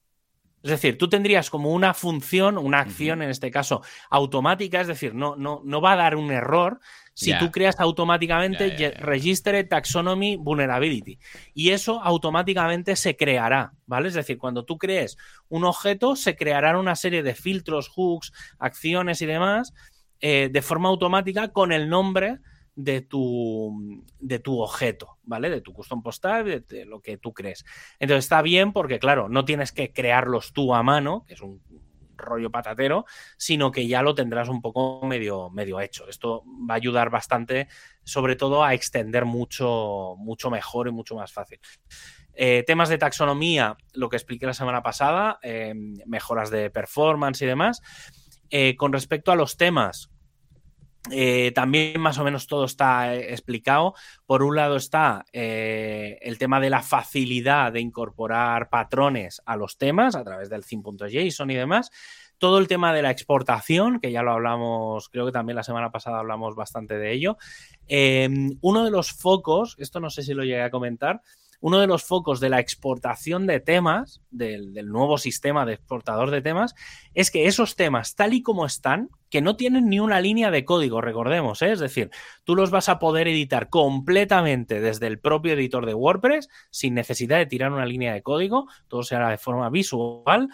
Es decir, tú tendrías como una función, una acción en este caso automática, es decir, no, no, no va a dar un error si tú creas automáticamente Register Taxonomy Vulnerability. Y eso automáticamente se creará, ¿vale? Es decir, cuando tú crees un objeto, se crearán una serie de filtros, hooks, acciones y demás eh, de forma automática con el nombre de tu, de tu objeto, ¿vale? De tu custom postal, de, lo que tú crees. Entonces está bien porque, claro, no tienes que crearlos tú a mano, que es un rollo patatero, sino que ya lo tendrás un poco medio, medio hecho. Esto va a ayudar bastante, sobre todo, a extender mucho, mucho mejor y mucho más fácil. Eh, temas de taxonomía, lo que expliqué la semana pasada, eh, mejoras de performance y demás. Eh, con respecto a los temas, eh, también más o menos todo está eh, explicado. Por un lado está eh, el tema de la facilidad de incorporar patrones a los temas a través del theme.json y demás. Todo el tema de la exportación, que ya lo hablamos, creo que también la semana pasada hablamos bastante de ello. uno de los focos, esto no sé si lo llegué a comentar, uno de los focos de la exportación de temas, del, nuevo sistema de exportador de temas, es que esos temas, tal y como están, que no tienen ni una línea de código, recordemos, ¿eh? es decir, tú los vas a poder editar completamente desde el propio editor de WordPress, sin necesidad de tirar una línea de código, todo será de forma visual,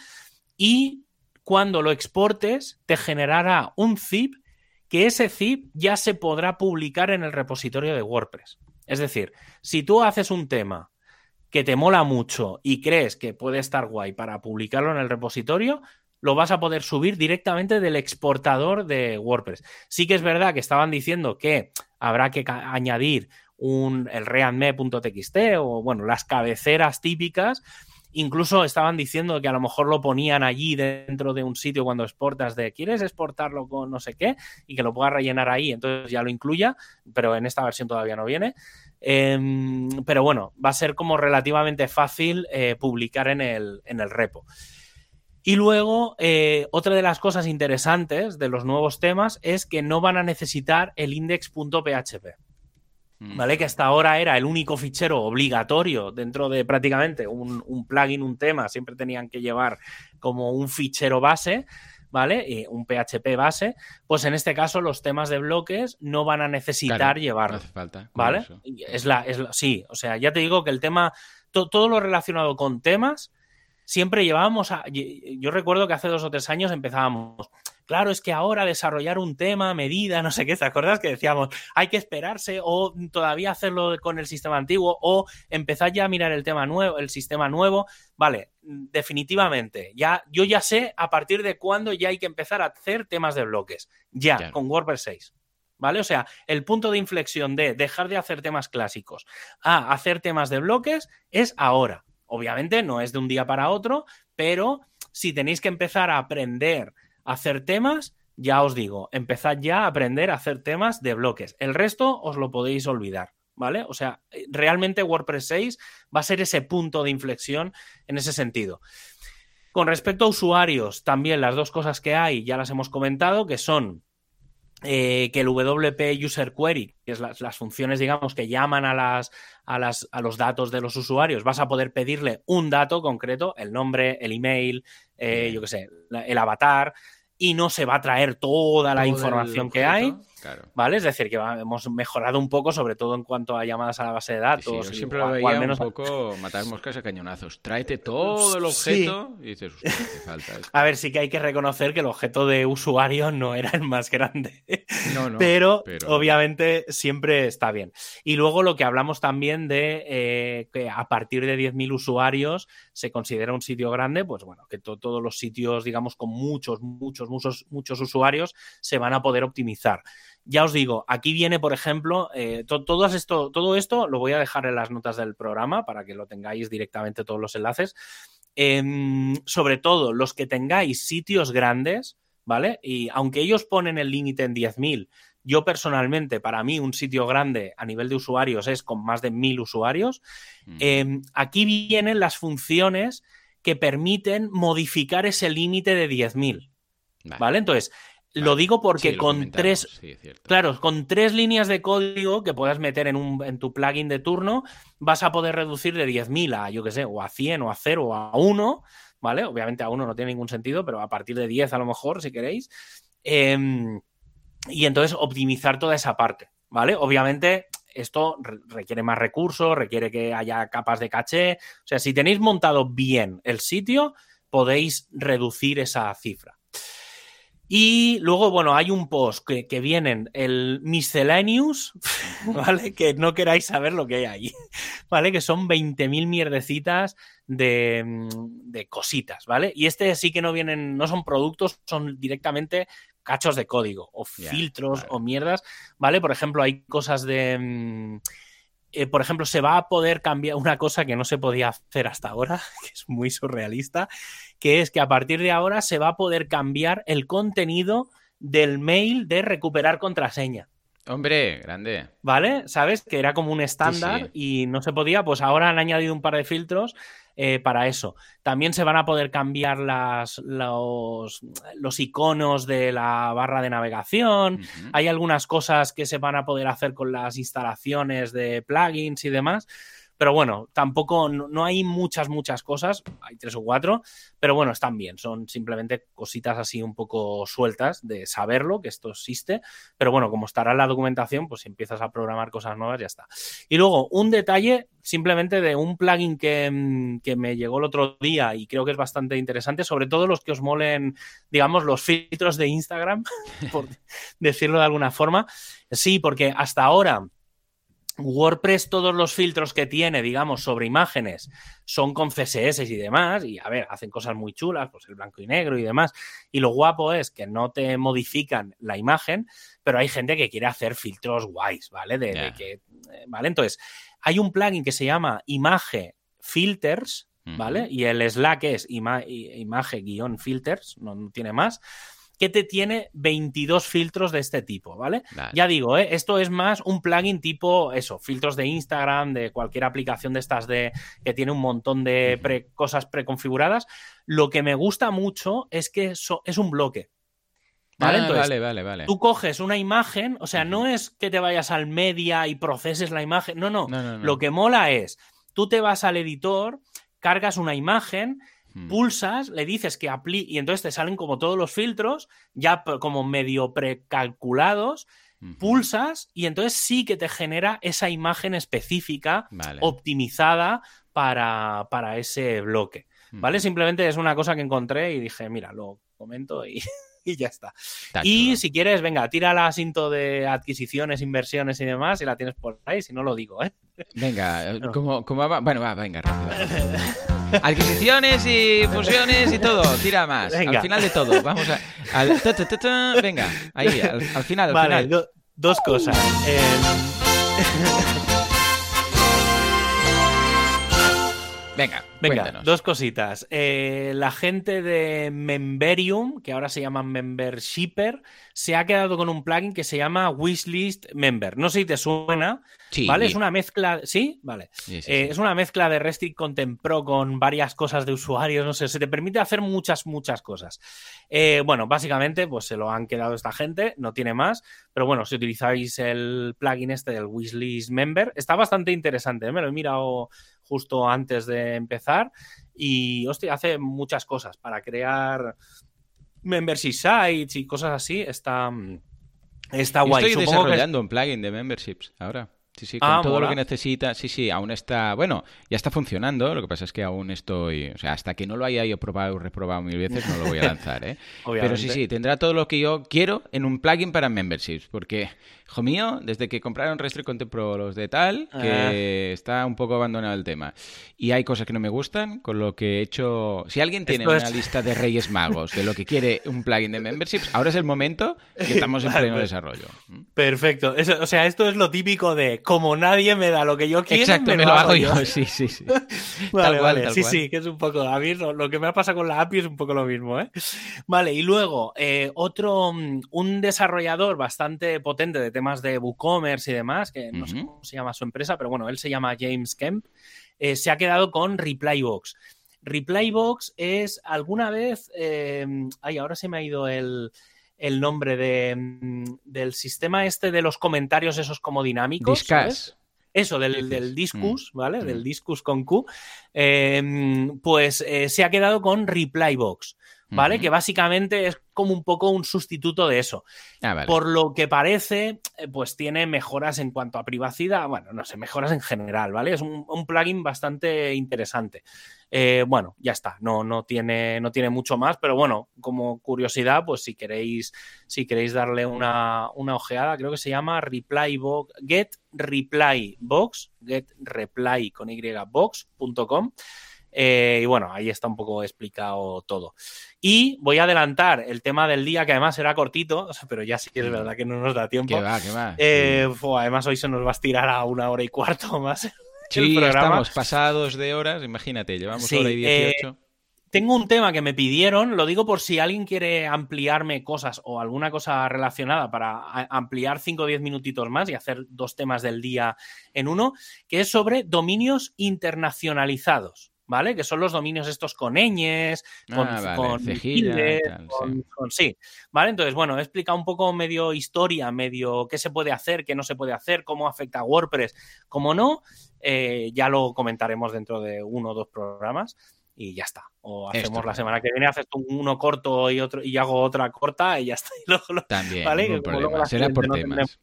y cuando lo exportes, te generará un zip que ese zip ya se podrá publicar en el repositorio de WordPress. Es decir, si tú haces un tema que te mola mucho y crees que puede estar guay para publicarlo en el repositorio, lo vas a poder subir directamente del exportador de WordPress. Sí que es verdad que estaban diciendo que habrá que añadir un, el readme.txt o, bueno, las cabeceras típicas. Incluso estaban diciendo que a lo mejor lo ponían allí dentro de un sitio cuando exportas de quieres exportarlo con no sé qué y que lo puedas rellenar ahí, entonces ya lo incluya, pero en esta versión todavía no viene. Em, pero bueno, va a ser como relativamente fácil eh, publicar en el, en el repo. Y luego, eh, otra de las cosas interesantes de los nuevos temas es que no van a necesitar el index.php. Mm. ¿Vale? Que hasta ahora era el único fichero obligatorio dentro de prácticamente un, un plugin, un tema. Siempre tenían que llevar como un fichero base. ¿vale? un PHP base, pues en este caso los temas de bloques no van a necesitar llevarlo. hace falta. ¿Vale? Es la, es sí, o sea, ya te digo que el tema, todo lo relacionado con temas, siempre llevábamos a. Yo recuerdo que hace dos o tres años empezábamos claro, es que ahora desarrollar un tema, medida, no sé qué, ¿te acuerdas que decíamos, hay que esperarse o todavía hacerlo con el sistema antiguo o empezar ya a mirar el tema nuevo, el sistema nuevo? Vale, definitivamente, ya yo ya sé a partir de cuándo ya hay que empezar a hacer temas de bloques, ya, con WordPress 6. ¿Vale? O sea, el punto de inflexión de dejar de hacer temas clásicos a hacer temas de bloques es ahora. Obviamente no es de un día para otro, pero si tenéis que empezar a aprender hacer temas, ya os digo, empezad ya a aprender a hacer temas de bloques. El resto os lo podéis olvidar, ¿vale? O sea, realmente WordPress 6 va a ser ese punto de inflexión en ese sentido. Con respecto a usuarios, también las dos cosas que hay ya las hemos comentado, que son eh, que el WP User Query, que es las, funciones, digamos, que llaman a, las, a, las, a los datos de los usuarios, vas a poder pedirle un dato concreto, el nombre, el email, eh, yo qué sé, el avatar, y no se va a traer toda la información que hay. ¿Vale? Es decir, que hemos mejorado un poco, sobre todo en cuanto a llamadas a la base de datos. yo siempre lo veía menos... un poco matar moscas a cañonazos. Tráete todo el objeto y dices, falta. A ver, sí que hay que reconocer que el objeto de usuario no era el más grande. No, no, pero, obviamente siempre está bien. Y luego lo que hablamos también de eh, que a partir de 10.000 usuarios se considera un sitio grande, pues bueno, que todos los sitios, digamos, con muchos, muchos, muchos, muchos usuarios se van a poder optimizar. Ya os digo, aquí viene, por ejemplo, eh, todo, esto, todo esto lo voy a dejar en las notas del programa para que lo tengáis directamente todos los enlaces. Em, sobre todo los que tengáis sitios grandes, ¿vale? Y aunque ellos ponen el límite en 10.000, yo personalmente, para mí, un sitio grande a nivel de usuarios es con más de 1.000 usuarios. Mm. Em, aquí vienen las funciones que permiten modificar ese límite de 10.000. ¿Vale? Entonces, lo digo porque con tres, claro, con tres líneas de código que puedas meter en, un, en tu plugin de turno, vas a poder reducir de 10.000 a, yo qué sé, o a 100 o a 0 o a 1, ¿vale? Obviamente a 1 no tiene ningún sentido, pero a partir de 10 a lo mejor, si queréis. Em, y entonces optimizar toda esa parte, ¿vale? Obviamente esto requiere más recursos, requiere que haya capas de caché. O sea, si tenéis montado bien el sitio, podéis reducir esa cifra. Y luego, bueno, hay un post que, que vienen, el miscellaneous, ¿vale? Que no queráis saber lo que hay ahí, ¿vale? Que son 20.000 mierdecitas de, mm, de, cositas, ¿vale? Y este sí que no vienen, no son productos, son directamente cachos de código o filtros o mierdas, ¿vale? Por ejemplo, hay cosas de... Mm, eh, por ejemplo, se va a poder cambiar una cosa que no se podía hacer hasta ahora, que es muy surrealista, que es que a partir de ahora se va a poder cambiar el contenido del mail de recuperar contraseña. Hombre, grande. ¿Vale? ¿Sabes? Que era como un estándar y no se podía. Pues ahora han añadido un par de filtros eh, para eso. También se van a poder cambiar las, los, los iconos de la barra de navegación. Hay algunas cosas que se van a poder hacer con las instalaciones de plugins y demás. Pero bueno, tampoco, no, hay muchas, muchas cosas, hay tres o cuatro, pero bueno, están bien, son simplemente cositas así un poco sueltas de saberlo, que esto existe, pero bueno, como estará en la documentación, pues si empiezas a programar cosas nuevas, ya está. Y luego, un detalle simplemente de un plugin que, mm, que me llegó el otro día y creo que es bastante interesante, sobre todo los que os molen, digamos, los filtros de Instagram, por decirlo de alguna forma. Sí, porque hasta ahora WordPress, todos los filtros que tiene, digamos, sobre imágenes son con CSS y demás, y a ver, hacen cosas muy chulas, pues el blanco y negro y demás. Y lo guapo es que no te modifican la imagen, pero hay gente que quiere hacer filtros guays, ¿vale? De, que, eh, ¿vale? Entonces, hay un plugin que se llama Image Filters, ¿vale? Y el Slack es image-filters, no tiene más que te tiene 22 filtros de este tipo, ¿vale? Ya digo, ¿eh? esto es más un plugin tipo eso, filtros de Instagram, de cualquier aplicación de estas de que tiene un montón de cosas preconfiguradas. Lo que me gusta mucho es que es un bloque. ¿Vale? Ah, vale, vale, vale. Tú coges una imagen, o sea, no es que te vayas al media y proceses la imagen, no, no. Lo que mola es, tú te vas al editor, cargas una imagen Mm. pulsas, le dices que aplique y entonces te salen como todos los filtros, ya como medio precalculados, pulsas y entonces sí que te genera esa imagen específica, optimizada para, para, ese bloque. ¿Vale? Simplemente es una cosa que encontré y dije, mira, lo comento y, y ya está. y si quieres, venga, tira la asinto de adquisiciones, inversiones y demás y la tienes por ahí, si no lo digo, ¿eh? Venga, como, va? Bueno, va, venga, rápido. Adquisiciones y fusiones y todo, tira más. Al final de todo, vamos a. Al, venga, ahí, al, final. Al vale, final. dos cosas. Eh... Venga, Venga, dos cositas. Eh, la gente de Memberium, que ahora se llama Membershipper, se ha quedado con un plugin que se llama Wishlist Member. No sé si te suena, ¿vale? Es una mezcla, ¿sí? Vale. Eh, es una mezcla de Restrict Content Pro con varias cosas de usuarios, no sé, se te permite hacer muchas, muchas cosas. Eh, bueno, básicamente, pues se lo han quedado esta gente, no tiene más, pero bueno, si utilizáis el plugin este del Wishlist Member, está bastante interesante, me lo he mirado justo antes de empezar. Y, hostia, hace muchas cosas para crear membership sites y cosas así. Está, está guay. Estoy desarrollando un plugin de memberships ahora. Sí, sí, con ah, todo lo que necesita. Sí, sí, aún está. Bueno, ya está funcionando. Lo que pasa es que aún estoy. O sea, hasta que no lo haya yo probado y reprobado mil veces, no lo voy a lanzar, ¿eh? Pero sí, sí, tendrá todo lo que yo quiero en un plugin para memberships. Porque Hijo mío, desde que compraron Restrict Content Pro los de tal, que ah. está un poco abandonado el tema. Y hay cosas que no me gustan, con lo que he hecho... Si alguien tiene una lista de Reyes Magos de lo que quiere un plugin de memberships, ahora es el momento que estamos en pleno desarrollo. Perfecto. o sea, esto es lo típico de como nadie me da lo que yo quiero, Exacto, me, lo, hago yo. Sí, sí, sí. vale, vale. sí, sí, que es un poco... A mí lo, que me ha pasado con la API es un poco lo mismo, ¿eh? Vale, y luego, eh, otro... Mm, un desarrollador bastante potente de temas de WooCommerce y demás, que no sé cómo se llama su empresa, pero bueno, él se llama James Kemp, eh, se ha quedado con Replybox. Replybox es alguna vez, eh, ay, ahora se me ha ido el, nombre de, mm, del sistema este de los comentarios esos como dinámicos. Discuss. Eso, del, del Discus, mm. ¿vale? Del mm. Discus con Q. Eh, pues se ha quedado con Replybox. ¿Vale? Que básicamente es como un poco un sustituto de eso. Ah, Por lo que parece, eh, pues tiene mejoras en cuanto a privacidad, bueno, no sé, mejoras en general, ¿vale? Es un, plugin bastante interesante. Eh, bueno, ya está, no, no, tiene, no tiene mucho más, pero bueno, como curiosidad, pues si queréis, si queréis darle una, una ojeada, creo que se llama Reply Box, Get Reply Box, Get Reply con y box.com. Eh, y bueno, ahí está un poco explicado todo. Y voy a adelantar el tema del día, que además será cortito, pero ya sí que es verdad que no nos da tiempo. va, va. Eh, además, hoy se nos va a estirar a una hora y cuarto más. Sí, estamos pasados de horas, imagínate, llevamos hora y 18. Eh, tengo un tema que me pidieron, lo digo por si alguien quiere ampliarme cosas o alguna cosa relacionada para ampliar 5 o 10 minutitos más y hacer dos temas del día en uno, que es sobre dominios internacionalizados. ¿Vale? Que son los dominios estos con ñes, con, Ah, vale, con cejilla, tildes, tal, con- sí. con- sí, ¿vale? Entonces, bueno, he explicado un poco medio historia, medio qué se puede hacer, qué no se puede hacer, cómo afecta a WordPress, cómo no. Eh, ya lo comentaremos dentro de uno o dos programas y ya está. O hacemos la semana que viene, haces tú uno corto y otro y hago otra corta y ya está. Y luego También, Vale, como luego Será por no temas.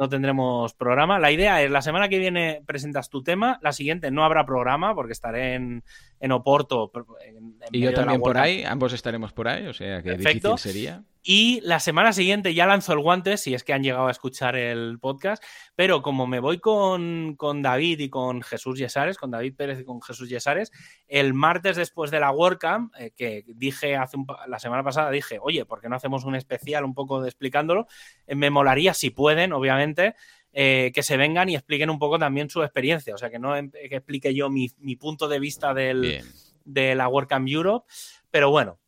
No tendremos programa. La idea es, la semana que viene presentas tu tema, la siguiente no habrá programa porque estaré en, en Oporto. en- en Y yo también por ahí, ambos estaremos por ahí, o sea que Perfecto. difícil sería. Y la semana siguiente ya lanzo el guante, si es que han llegado a escuchar el podcast, pero como me voy con, con David y con Jesús Yesares, con David Pérez y con Jesús Yesares, el martes después de la WordCamp, eh, que dije hace un la semana pasada, dije, oye, ¿por qué no hacemos un especial un poco de explicándolo? Eh, me molaría, si pueden, obviamente, eh, que se vengan y expliquen un poco también su experiencia, o sea, que no em- que explique yo mi, mi punto de vista del, Bien. de la WordCamp Europe. Pero bueno.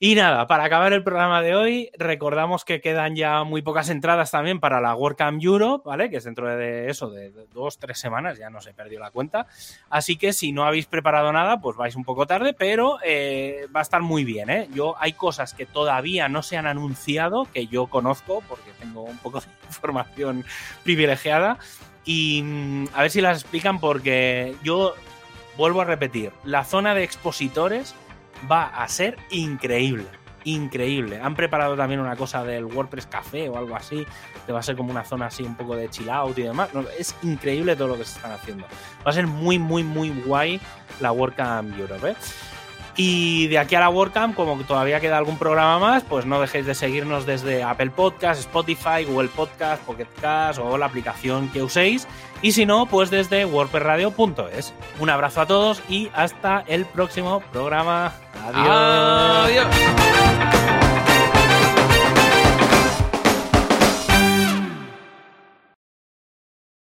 Y nada, para acabar el programa de hoy, recordamos que quedan ya muy pocas entradas también para la WordCamp Europe, ¿vale? Que es dentro de eso, de dos, tres semanas, ya no se perdió la cuenta. Así que si no habéis preparado nada, pues vais un poco tarde, pero eh, va a estar muy bien, ¿eh? Yo hay cosas que todavía no se han anunciado, que yo conozco, porque tengo un poco de información privilegiada, y mm, a ver si las explican, porque yo vuelvo a repetir, la zona de expositores va a ser increíble. Increíble. Han preparado también una cosa del WordPress Café o algo así, que va a ser como una zona así un poco de chill out y demás. Es increíble todo lo que se están haciendo. Va a ser muy, muy, muy guay la WordCamp Europe. ¿eh? Y de aquí a la WordCamp, como todavía queda algún programa más, pues no dejéis de seguirnos desde Apple Podcast, Spotify, Google Podcast, Pocket Cast o la aplicación que uséis. Y si no, pues desde wordpressradio.es. Un abrazo a todos y hasta el próximo programa. Adiós. Adiós.